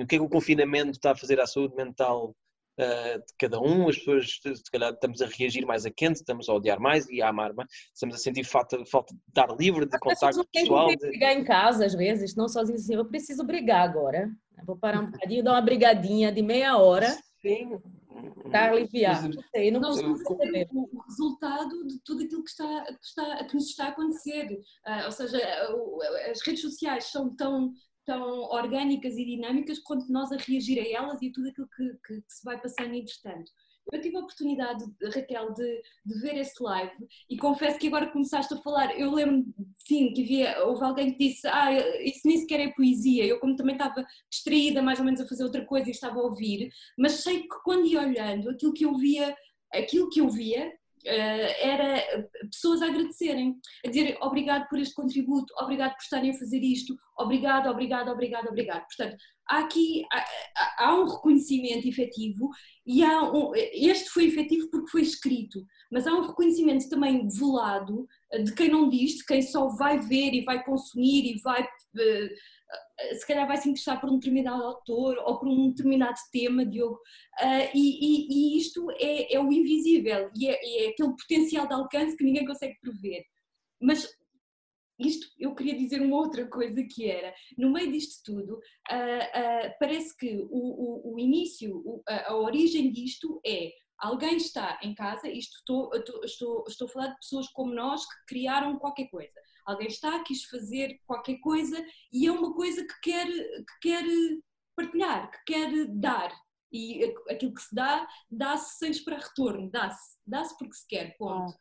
o que é que o confinamento está a fazer à saúde mental uh, de cada um, as pessoas, se calhar, estamos a reagir mais a quente, estamos a odiar mais e a amar mais, estamos a sentir falta, falta de dar livre, de contacto pessoal. De... brigar em casa, às vezes, não sozinho assim, eu preciso brigar agora. vou parar um bocadinho, dar uma brigadinha de meia hora. Sim. Para aliviar. Não sei, não consigo perceber. O resultado de tudo aquilo que, está, que, está, que nos está a acontecer. Uh, ou seja, as redes sociais são tão tão orgânicas e dinâmicas quanto nós a reagir a elas e tudo aquilo que, que, que se vai passando entretanto. Eu tive a oportunidade, Raquel, de, de, ver esse live e confesso que agora começaste a falar, eu lembro, sim, que havia, houve alguém que disse, ah, isso nem sequer é poesia. Eu, como também estava distraída mais ou menos a fazer outra coisa e estava a ouvir, mas sei que quando ia olhando, aquilo que eu via, aquilo que eu via era pessoas a agradecerem, a dizer obrigado por este contributo, obrigado por estarem a fazer isto, obrigado, obrigado, obrigado, obrigado. Portanto, há aqui há, há um reconhecimento efetivo e há um, este foi efetivo porque foi escrito, mas há um reconhecimento também velado eh, de quem não diz, de quem só vai ver e vai consumir e vai se calhar vai se interessar por um determinado autor ou por um determinado tema, Diogo, uh, e, e, e, isto é, é, o invisível e é, é, aquele potencial de alcance que ninguém consegue prever. Mas isto, eu queria dizer uma outra coisa que era, no meio disto tudo, uh, uh, parece que o, o, o início, a, a origem disto é alguém está em casa, isto estou, estou, estou, estou a falar de pessoas como nós que criaram qualquer coisa alguém está, quis fazer qualquer coisa e é uma coisa que quer, que quer partilhar, que quer dar. E aquilo que se dá, dá-se sem esperar retorno, dá-se, dá-se porque se quer, ponto.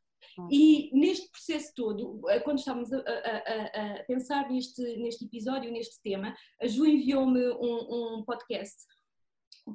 E neste processo todo, quando estávamos a, a, a, pensar neste, neste episódio, neste tema, a Ju enviou-me um, um podcast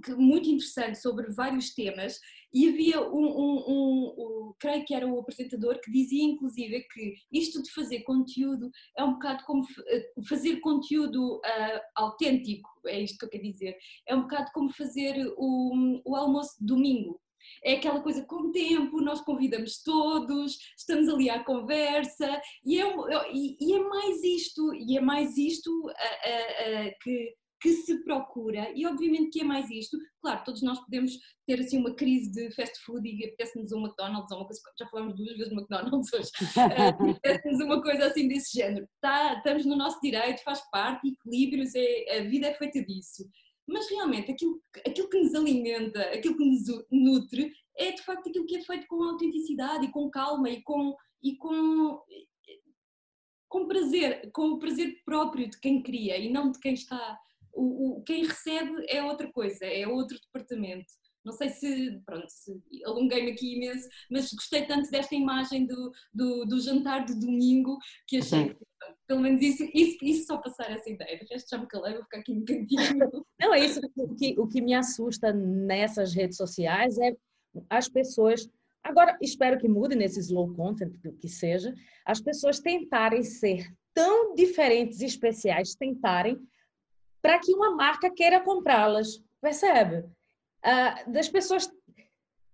que, muito interessante sobre vários temas e havia um, um, um, um, creio que era o apresentador que dizia inclusive que isto de fazer conteúdo é um bocado como eh, fazer conteúdo uh, autêntico, é isto que eu quero dizer, é um bocado como fazer o, o almoço de domingo. É aquela coisa com tempo, nós convidamos todos, estamos ali à conversa e é, e, é mais isto, e é mais isto uh, uh, que que se procura, e obviamente que é mais isto, claro, todos nós podemos ter assim uma crise de fast food e apetece-nos um McDonald's ou uma coisa, já falamos duas vezes de McDonald's hoje, uh, apetece-nos uma coisa assim desse género, tá, estamos no nosso direito, faz parte, equilíbrios, é, a vida é feita disso. Mas realmente aquilo, aquilo que nos alimenta, aquilo que nos nutre, é de facto aquilo que é feito com autenticidade e com calma e com, e com, com prazer, com o prazer próprio de quem cria e não de quem está o, o, quem recebe é outra coisa, é outro departamento. Não sei se, pronto, se alonguei-me aqui imenso, mas gostei tanto desta imagem do, do, do jantar de domingo que achei que, pelo menos isso, isso, isso só passar essa ideia. De resto já me calei, vou ficar aqui um cantinho. Não, é isso. O que, o que me assusta nessas redes sociais é as pessoas. Agora, espero que mude nesse slow content, que seja, as pessoas tentarem ser tão diferentes e especiais, tentarem para que uma marca queira comprá-las, percebe? Ah, das pessoas,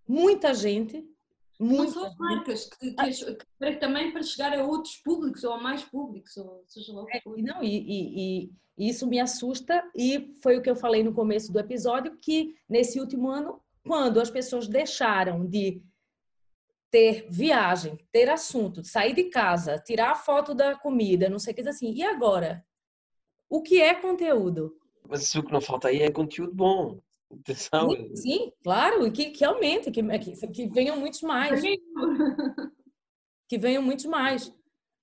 muita gente. Muita não só as marcas, que, que, que, também para chegar a outros públicos ou a mais públicos, ou seja lá o que é, Não, e, e, e isso me assusta, e foi o que eu falei no começo do episódio, que nesse último ano, quando as pessoas deixaram de ter viagem, ter assunto, sair de casa, tirar a foto da comida, não sei o que assim. E agora? O que é conteúdo. Mas o que não falta aí é conteúdo bom. Atenção. Sim, sim claro, e que, que aumente, que, que, que venham muitos mais. que venham muitos mais.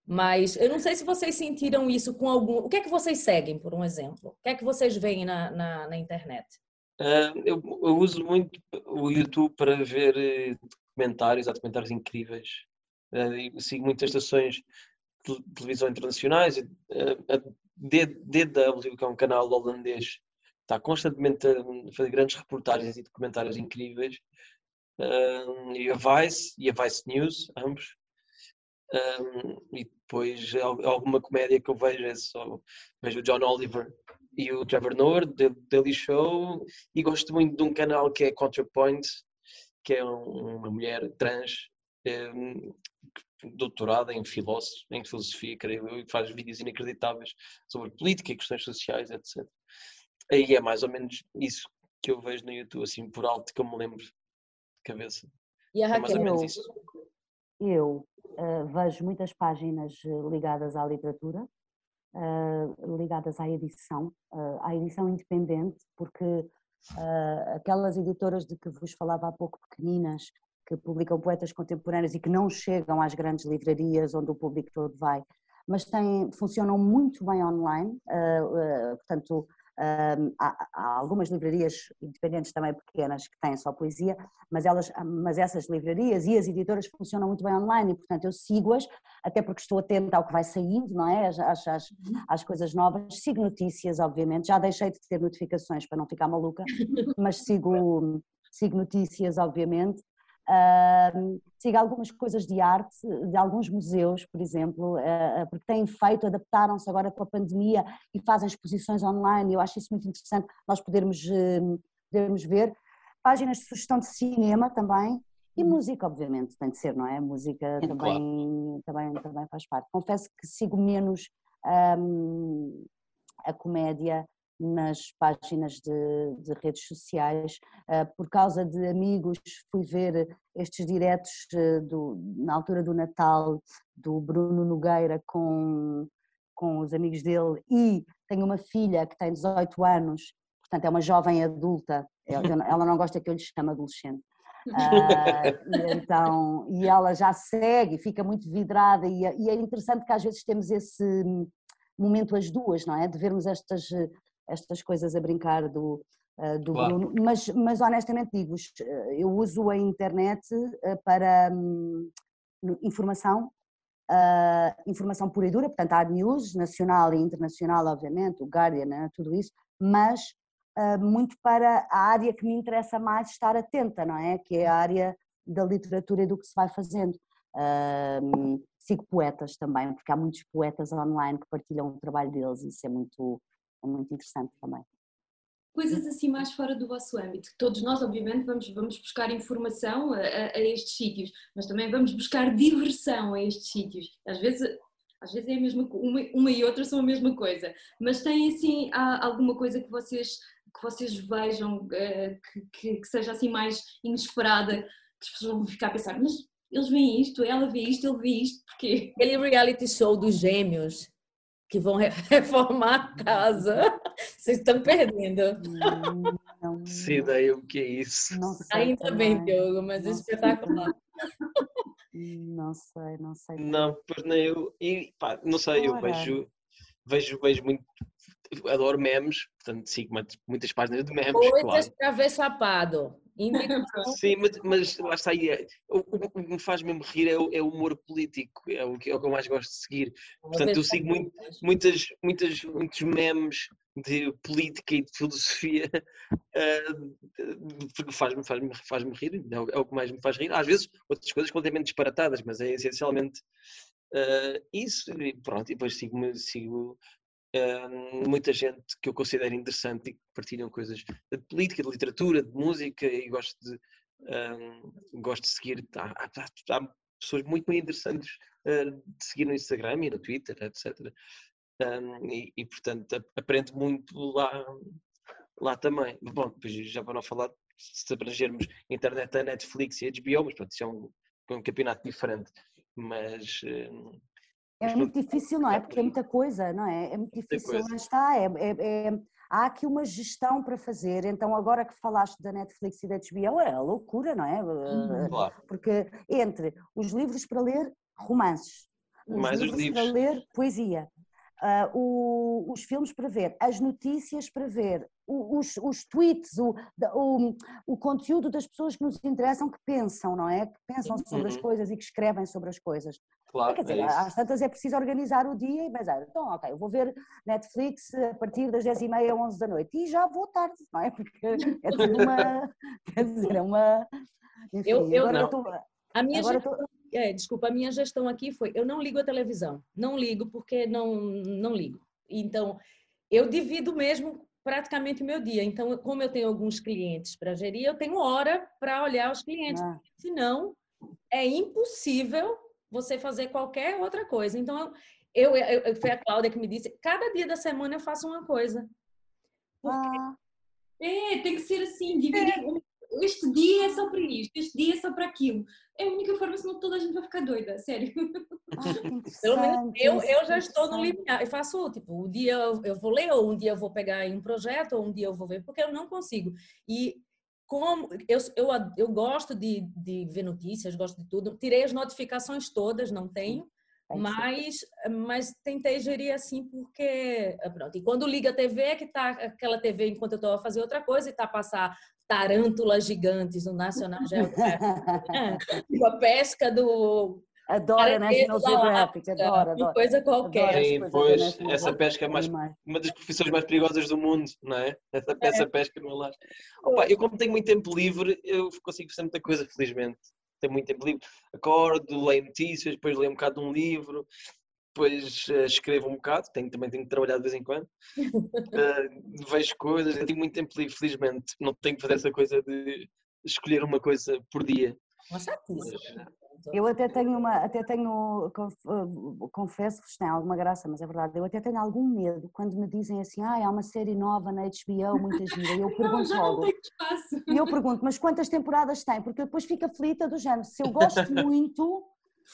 Mas eu não sei se vocês sentiram isso com algum. O que é que vocês seguem, por um exemplo? O que é que vocês veem na, na, na internet? Uh, eu, eu, uso muito o YouTube para ver eh, documentários, há documentários incríveis. Uh, sigo muitas estações de televisão internacionais. Uh, DW, que é um canal holandês, está constantemente a fazer grandes reportagens e documentários incríveis. E a Vice e a Vice News, ambos. Um, e depois alguma comédia que eu vejo é só vejo o John Oliver e o Trevor Noah, The Daily Show, e gosto muito de um canal que é ContraPoint, que é uma mulher trans um, doutorado em, filósofo, em filosofia, creio eu, e faz vídeos inacreditáveis sobre política e questões sociais, etc. Aí é mais ou menos isso que eu vejo no YouTube, assim, por alto, que eu me lembro de cabeça. E a Raquel, é eu, eu uh, vejo muitas páginas eh, ligadas à literatura, uh, ligadas à edição, uh, à edição independente, porque aquelas editoras de que vos falava há pouco, pequeninas, que publicam poetas contemporâneos e que não chegam às grandes livrarias onde o público todo vai, mas têm, funcionam muito bem online, uh, uh, portanto uh, há, algumas livrarias independentes também pequenas que têm só poesia, mas, elas, mas essas livrarias e as editoras funcionam muito bem online e portanto eu sigo-as, até porque estou atenta ao que vai saindo, não é? Às, às, às, às coisas novas, sigo notícias obviamente, já deixei de ter notificações para não ficar maluca, mas sigo, sigo notícias obviamente, Uh, siga algumas coisas de arte, de alguns museus, por exemplo, uh, porque têm feito, adaptaram-se agora com a pandemia e fazem exposições online. Eu acho isso muito interessante, nós podermos, uh, podermos ver. Páginas de sugestão de cinema também. E uhum. música, obviamente, tem de ser, não é? Música é, também, claro. também, também faz parte. Confesso que sigo menos um, a comédia nas páginas de, de redes sociais. Uh, por causa de amigos, fui ver estes diretos uh, do, na altura do Natal do Bruno Nogueira com, com os amigos dele e tenho uma filha que tem 18 anos, portanto é uma jovem adulta, ela não gosta que eu lhe chame adolescente. Uh, e então e ela já segue, fica muito vidrada e, e é interessante que às vezes temos esse momento as duas, não é? De vermos estas estas coisas a brincar do, uh, do Claro. Bruno, mas, mas honestamente digo-vos, uh, eu uso a internet uh, para hum, informação, uh, informação pura e dura, portanto há news, nacional e internacional, obviamente, o Guardian, né, tudo isso, mas uh, muito para a área que me interessa mais estar atenta, não é? Que é a área da literatura e do que se vai fazendo. Um, sigo poetas também, porque há muitos poetas online que partilham o trabalho deles e isso é muito, é muito interessante também. Coisas assim mais fora do vosso âmbito. Todos nós, obviamente, vamos, vamos buscar informação a, a, a estes sítios, mas também vamos buscar diversão a estes sítios. Às vezes, às vezes é a mesma uma, uma e outra são a mesma coisa, mas tem assim há alguma coisa que vocês que vocês vejam uh, que, que, que, seja assim mais inesperada, que as pessoas vão ficar a pensar, mas eles veem isto, ela vê isto, ele vê isto, porquê? Aquele reality show dos gêmeos que vão reformar a casa. Vocês estão perdendo. Hum, Não, Se ideia o que é isso. não sei Ainda bem, também. Diogo, mas Não sei espetacular. Não sei, não sei. Não, pois nem eu. E, pá, não sei, eu vejo, vejo, vejo muito. Adoro memes, portanto sigo muitas- muitas páginas de memes, Coisas claro. para ver chapado. Sim, mas, mas lá está aí. é- O, o- que me faz mesmo rir é o, é o humor político, é o, que, é o que eu mais gosto de seguir. Portanto, eu sigo muito, muitas, muitas, muitos memes de política e de filosofia porque faz-me faz faz rir, é o, é o que mais me faz rir. Às vezes outras coisas completamente disparatadas, mas é essencialmente ah, isso. E pronto, e depois sigo, sigo muita gente que eu considero interessante e que partilham coisas de política, de literatura, de música e gosto de, ah, gosto de seguir. Há, há- há pessoas muito, muito interessantes ah, de seguir no Instagram e no Twitter, etc. Um, e, e, portanto ap- aprendo muito lá, lá também. Bom, depois já para não falar, se abrangermos internet, a Netflix e HBO, mas pronto, isso é um, um campeonato diferente. Mas um, É muito difícil, não é? Porque por é muita coisa, não é? É muito difícil, lá está. É, é- é- há aqui uma gestão para fazer. Então, agora que falaste da Netflix e da HBO, é loucura, não é? Eh, claro, Porque entre os livros para ler, romances, os Mais os livros para livros. ler, poesia, ah, o- os filmes para ver, as notícias para ver, os, os tweets, o, o, o conteúdo das pessoas que nos interessam, que pensam, não é? Que pensam sobre as Uhum. coisas e que escrevem sobre as coisas. Claro. Quer dizer, é às tantas é preciso organizar o dia e pensar, então, ok, eu vou ver Netflix a partir das 10h30, 11 da noite e já vou tarde, não é? Porque é tudo uma. Quer dizer, é uma. Enfim, Eu- eu agora não. estou. A minha Agora gestão, é, desculpa, a minha gestão aqui foi, eu não ligo a televisão, não ligo porque não, não ligo. Então, eu divido mesmo praticamente o meu dia. Então, como eu tenho alguns clientes para gerir, eu tenho hora para olhar os clientes. Ah, Senão, é impossível você fazer qualquer outra coisa. Então, eu, eu, eu- foi a Cláudia que me disse, cada dia da semana eu faço uma coisa. Porque ah, É, tem que ser assim, dividir. Este dia é só para isto, este dia é só para aquilo. É a única forma, senão toda a gente vai ficar doida, sério. ah, Pelo menos eu, eu já estou no limiar. Eu faço, tipo, um dia eu vou ler, ou um dia eu vou pegar em um projeto, ou um dia eu vou ver, porque eu não consigo. E como eu, eu, eu gosto de, de ver notícias, gosto de tudo. Tirei as notificações todas, não tenho, ser. mas, mas tentei gerir assim, porque. ah, Pronto. E quando liga a TV, é que tá aquela TV enquanto eu estou a fazer outra coisa, e tá a passar tarântulas gigantes no National Geographic. É, tipo a pesca do Adoro a Caranguejo National da Geographic, uma adoro. coisa qualquer. Adoro as Sim, pois, essa pesca é mais uma das profissões mais perigosas do mundo, não é? Essa, essa pesca no lago. Opa, eu como tenho muito tempo livre, eu consigo fazer muita coisa, felizmente. Tenho muito tempo livre. Acordo, leio notícias, depois leio um bocado de um livro, depois eh, escrevo um bocado, tenho, também tenho que trabalhar de vez em quando. Eh, vejo coisas, eu tenho muito tempo livre, felizmente. Não tenho que fazer essa coisa de escolher uma coisa por dia. Uma chatice. Eu até tenho uma, até tenho, eh, confesso-vos, tem alguma graça, mas é verdade, eu até tenho algum medo quando me dizem assim, ah, há uma série nova na HBO, muita gira, e eu pergunto não logo, e eu pergunto, mas quantas temporadas tem? Porque eu depois fico aflita do género, se eu gosto muito,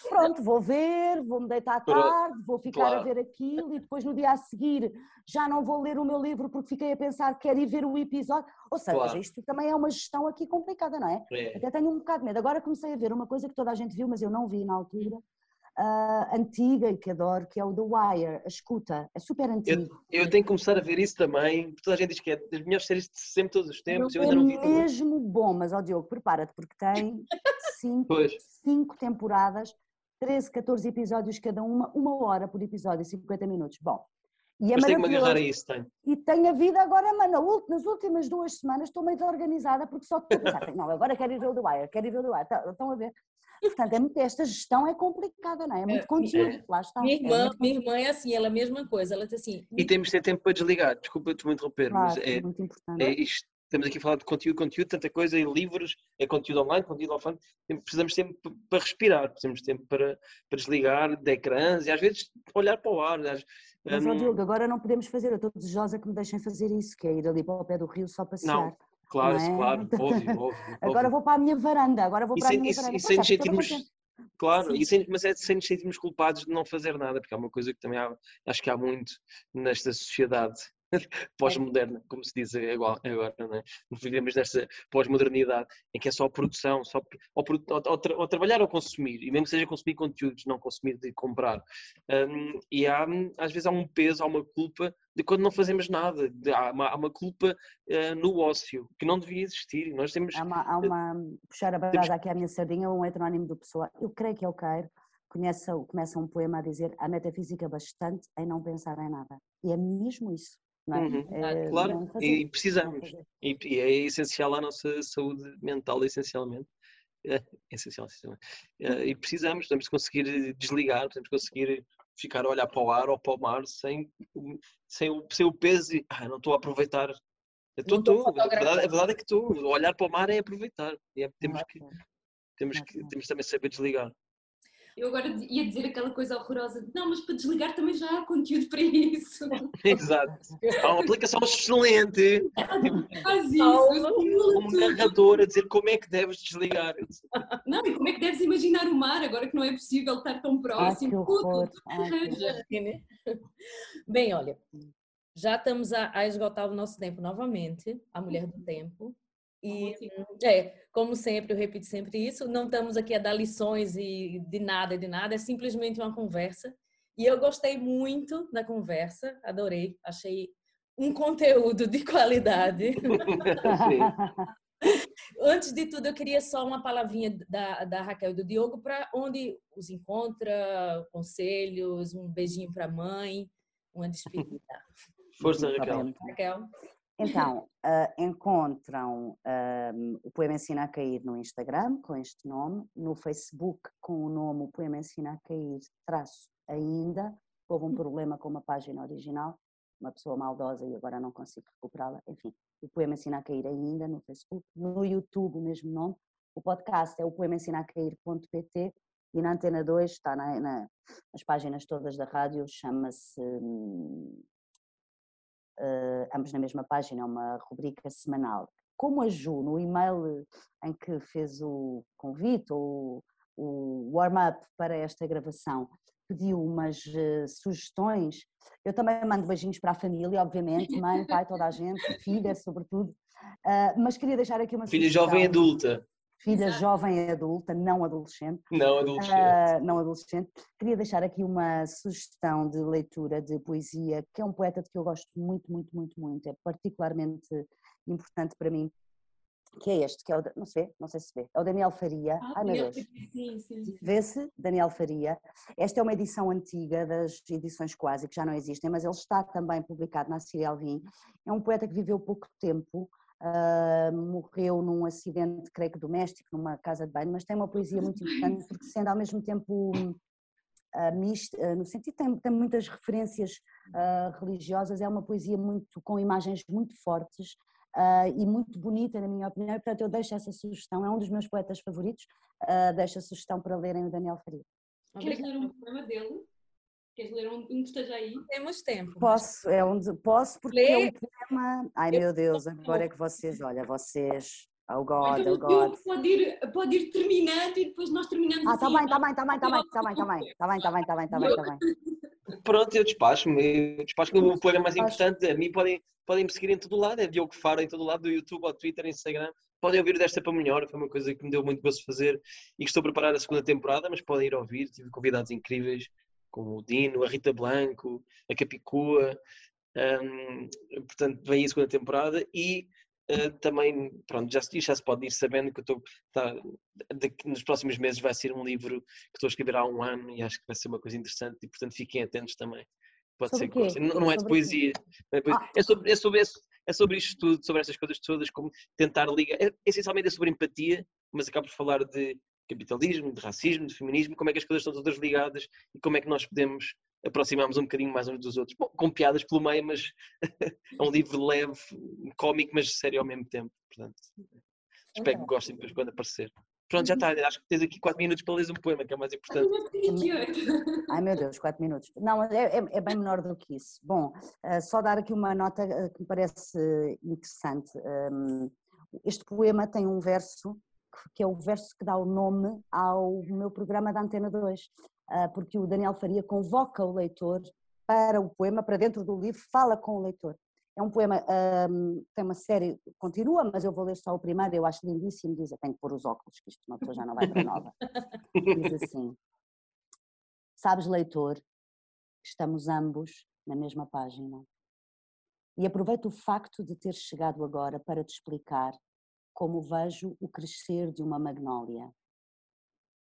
pronto, vou ver, vou-me deitar à tarde, vou ficar a claro. ver aquilo, e depois no dia a seguir já não vou ler o meu livro porque fiquei a pensar que quero ir ver o episódio, ou seja, Claro. isto também é uma gestão aqui complicada, não é? É. Até tenho um bocado de medo. Agora comecei a ver uma coisa que toda a gente viu, mas eu não vi na altura, uh, antiga e que adoro, que é o The Wire, a escuta, é super antigo. Eu, eu tenho que começar a ver isso também, toda a gente diz que é das melhores séries de sempre, todos os tempos, eu é ainda não vi tudo. mesmo bom, mas ó Diogo, prepara-te, porque tem cinco, Pois. cinco temporadas, 13, 14 episódios cada uma, uma hora por episódio, 50 minutos. Bom, e é Mas tenho que me agarrar a maravilhoso. isso, tenho. E tenho a vida agora, mano, nas últimas duas semanas estou meio desorganizada porque só estou a pensar, não, agora quero ir ver o The Wire, quero ir ver o The Wire, tá- estão a ver? Portanto, é muito, esta gestão é complicada, não é? É muito É, conteúdo, lá está. Minha é irmã, muito minha irmã é assim, ela é a mesma coisa. Ela diz assim, E temos de ter tempo para desligar, desculpa te me interromper, mas Claro, é, é muito importante. é isto. Estamos aqui a falar de conteúdo, conteúdo, tanta coisa, e livros, é conteúdo online, conteúdo offline. Precisamos de tempo para respirar, precisamos tempo para, para desligar de ecrãs e às vezes olhar para o ar. às- Mas, ó hum, Diogo, agora não podemos fazer, eu estou desejosa que me deixem fazer isso, que é ir ali para o pé do rio só passear. claro, não é? claro, óbvio, óbvio. Agora vou para a minha varanda, agora vou para sem, a minha e- varanda. e sem nos é, sentirmos, claro, e sem, mas é sem nos sentirmos culpados de não fazer nada, porque é uma coisa que também há, acho que há muito nesta sociedade pós-moderna, como se diz agora, não é? Vivemos nesta pós-modernidade em que é só a produção, só, ou, produ- ou- ou tra- ou trabalhar ou consumir, e mesmo que seja consumir conteúdos, não consumir de comprar. Hum, e há, às vezes há um peso, há uma culpa de quando não fazemos nada, de- há, uma, há uma culpa eh, no ócio que não devia existir. Nós temos Há uma, há uma puxar a brasa aqui à minha sardinha, um heterónimo do pessoa, eu creio que é o Cairo, começa, começa um poema a dizer a metafísica bastante em não pensar em nada. E é mesmo isso, é? Uhum, É claro, e precisamos. E, e é essencial à nossa saúde mental, essencialmente. É, essencial, essencialmente. É, e precisamos, temos de conseguir desligar, temos de conseguir ficar a olhar para o ar ou para o mar sem, o- sem, o, sem o peso e ah, não estou a aproveitar. Eu estou, estou a verdade, a verdade é que estou. Olhar para o mar é aproveitar. E é- temos, que, temos, que, temos também saber desligar. Eu agora ia dizer aquela coisa horrorosa. de, Não, mas para desligar também já há conteúdo para isso. Exato. Há uma aplicação excelente, Faz isso. Como tudo. narrador, a dizer como é que deves desligar. Não, e como é que deves imaginar o mar agora que não é possível estar tão próximo? Tudo, tudo Ai, arranja. Bem, olha, já estamos a, a esgotar o nosso tempo novamente, a mulher do tempo. E, é, como sempre, eu repito sempre isso, não estamos aqui a dar lições e de nada, de nada, é simplesmente uma conversa. E eu gostei muito da conversa, adorei, achei um conteúdo de qualidade. Antes de tudo, eu queria só uma palavrinha da, da Raquel e do Diogo para onde os encontra, conselhos, um beijinho para a mãe, uma despedida. Força, Tá Raquel. bem. Raquel? Então, ah, encontram o Poema Ensina a Cair no Instagram, com este nome, no Facebook, com o nome O Poema Ensina a Cair, traço ainda. Houve um problema com uma página original, uma pessoa maldosa e agora não consigo recuperá-la. Enfim, o Poema Ensina a Cair ainda no Facebook, no YouTube, o mesmo nome. O podcast é o poemaensinacair.pt e na Antena 2 está na- na- nas páginas todas da rádio, chama-se. Eh, ambos na mesma página, é uma rubrica semanal. Como a Ju, no e-mail em que fez o convite ou o warm-up para esta gravação, pediu umas eh, sugestões, eu também mando beijinhos para a família, obviamente, mãe, pai, toda a gente, filha, sobretudo, Ah, mas queria deixar aqui uma Filha sugestão. jovem adulta, Filha Exato. jovem adulta, não adolescente. não adolescente. Ah, não adolescente. Queria deixar aqui uma sugestão de leitura de poesia, que é um poeta de que eu gosto muito, muito, muito, muito. É particularmente importante para mim, que é este, que é o, não se vê, não sei se vê, é o Daniel Faria. Ah, Ai meu Deus. Sim, sim. Vê-se, Daniel Faria. Esta é uma edição antiga das edições quase, que já não existem, mas ele está também publicado na Síria Alvim. É um poeta que viveu pouco tempo, ah, morreu num acidente, creio que doméstico, numa casa de banho, mas tem uma poesia muito importante, porque sendo ao mesmo tempo hum, ah, mista, ah, no sentido tem, tem muitas referências ah, religiosas, é uma poesia muito com imagens muito fortes, e muito bonita, na minha opinião, e portanto eu deixo essa sugestão, é um dos meus poetas favoritos, deixo a sugestão para lerem o Daniel Faria. Queres ler um poema dele? Queres ler um, um que esteja aí? Temos tempo. Posso, é onde posso, porque é Lê. um poema. Ai meu Deus, agora é que vocês, olha, vocês. Oh God, então oh o God. Pode ir, pode ir terminando e depois nós terminamos Ah, está assim. bem, está bem, está bem, está bem, está bem, está bem, está bem, está bem, está bem, está bem, está bem. Pronto, eu despacho-me. Eu Despacho-me. O poema mais Despacho. importante, a mim podem, podem me seguir em todo lado, é Diogo Faro em todo lado, do YouTube, ao Twitter, Instagram. podem ouvir desta para melhor, foi uma coisa que me deu muito gosto fazer e que estou a preparar a segunda temporada, mas podem ir ouvir, tive convidados incríveis, como o Dino, a Rita Blanco, a Capicua, um, portanto vem a segunda temporada e uh, também, pronto, já, já se pode ir sabendo que eu estou, tá, nos próximos meses vai ser um livro que estou a escrever há um ano e acho que vai ser uma coisa interessante e portanto fiquem atentos também. Pode sobre ser que. Não, não, é de poesia, não é, de poesia. Ah. é, sobre, é, sobre é sobre isto tudo, sobre estas coisas todas, como tentar ligar. É, essencialmente é sobre empatia, mas acabo por falar de capitalismo, de racismo, de feminismo, como é que as coisas estão todas ligadas e como é que nós podemos aproximarmos um bocadinho mais uns dos outros. Bom, com piadas pelo meio, mas é um livro leve, cómico, mas sério ao mesmo tempo. Portanto, espero que gostem depois quando aparecer. Pronto, já está. Acho que tens aqui 4 minutos para ler um poema, que é o mais importante. Ai meu Deus, 4 minutos. Não, é, é, é bem menor do que isso. Bom, uh, só dar aqui uma nota uh, que me parece interessante. Um, este poema tem um verso que é o verso que dá o nome ao meu programa da Antena 2, uh, porque o Daniel Faria convoca o leitor para o poema, para dentro do livro, fala com o leitor. É um poema, um, tem uma série, continua, mas eu vou ler só o primeiro, eu acho lindíssimo, diz, tenho que pôr os óculos, que isto uma pessoa já não vai para nova. Diz assim, sabes leitor, estamos ambos na mesma página. E aproveito o facto de ter chegado agora para te explicar como vejo o crescer de uma magnólia.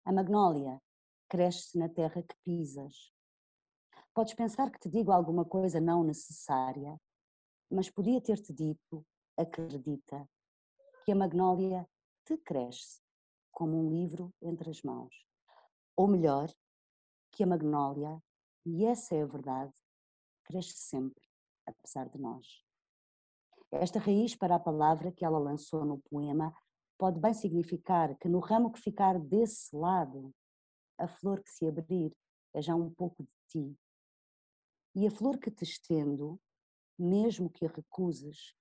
A magnólia cresce na terra que pisas. Podes pensar que te digo alguma coisa não necessária, mas podia ter-te dito, acredita, que a magnólia te cresce como um livro entre as mãos. Ou melhor, que a magnólia, e essa é a verdade, cresce sempre, apesar de nós. Esta raiz para a palavra que ela lançou no poema pode bem significar que no ramo que ficar desse lado, a flor que se abrir é já um pouco de ti. E a flor que te estendo, mesmo que a recuses,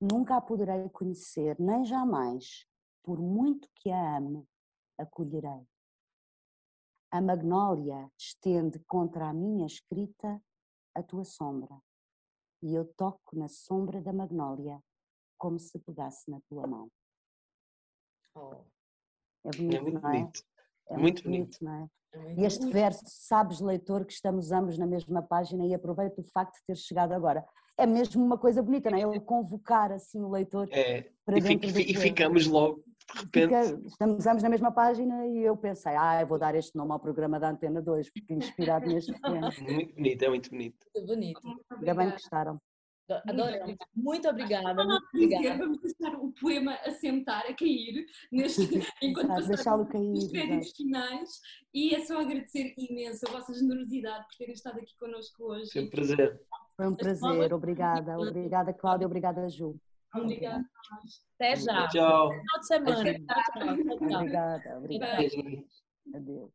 nunca a poderei conhecer, nem jamais, por muito que a ame, acolherei. A magnólia estende contra a minha escrita a tua sombra, e eu toco na sombra da magnólia como se pegasse na tua mão. Oh, É É bonito, muito não é? bonito. É muito bonito. não é? é E este bonito. verso, sabes, leitor, que estamos ambos na mesma página e aproveito o facto de ter chegado agora. É mesmo uma coisa bonita, não é? Ele convocar assim o leitor É, para e, dentro e poema. ficamos logo, de repente. Fica- estamos ambos na mesma página e eu pensei, ah, eu vou dar este nome ao programa da Antena 2, porque inspirado neste poema. Muito bonito, é muito bonito. Muito bonito. Ainda bem que gostaram. Adorei. Muito obrigada. Muito Dizer, obrigada. Vamos deixar o poema a sentar, a cair, neste, enquanto passamos cair, os créditos finais. E é só agradecer imenso a vossa generosidade por terem estado aqui connosco hoje. Foi um prazer. Foi um prazer, obrigada. Obrigada, Cláudia, obrigada, Ju. Obrigada. Até já. Tchau. Final de semana. Obrigada. Obrigada. Obrigada. Adeus.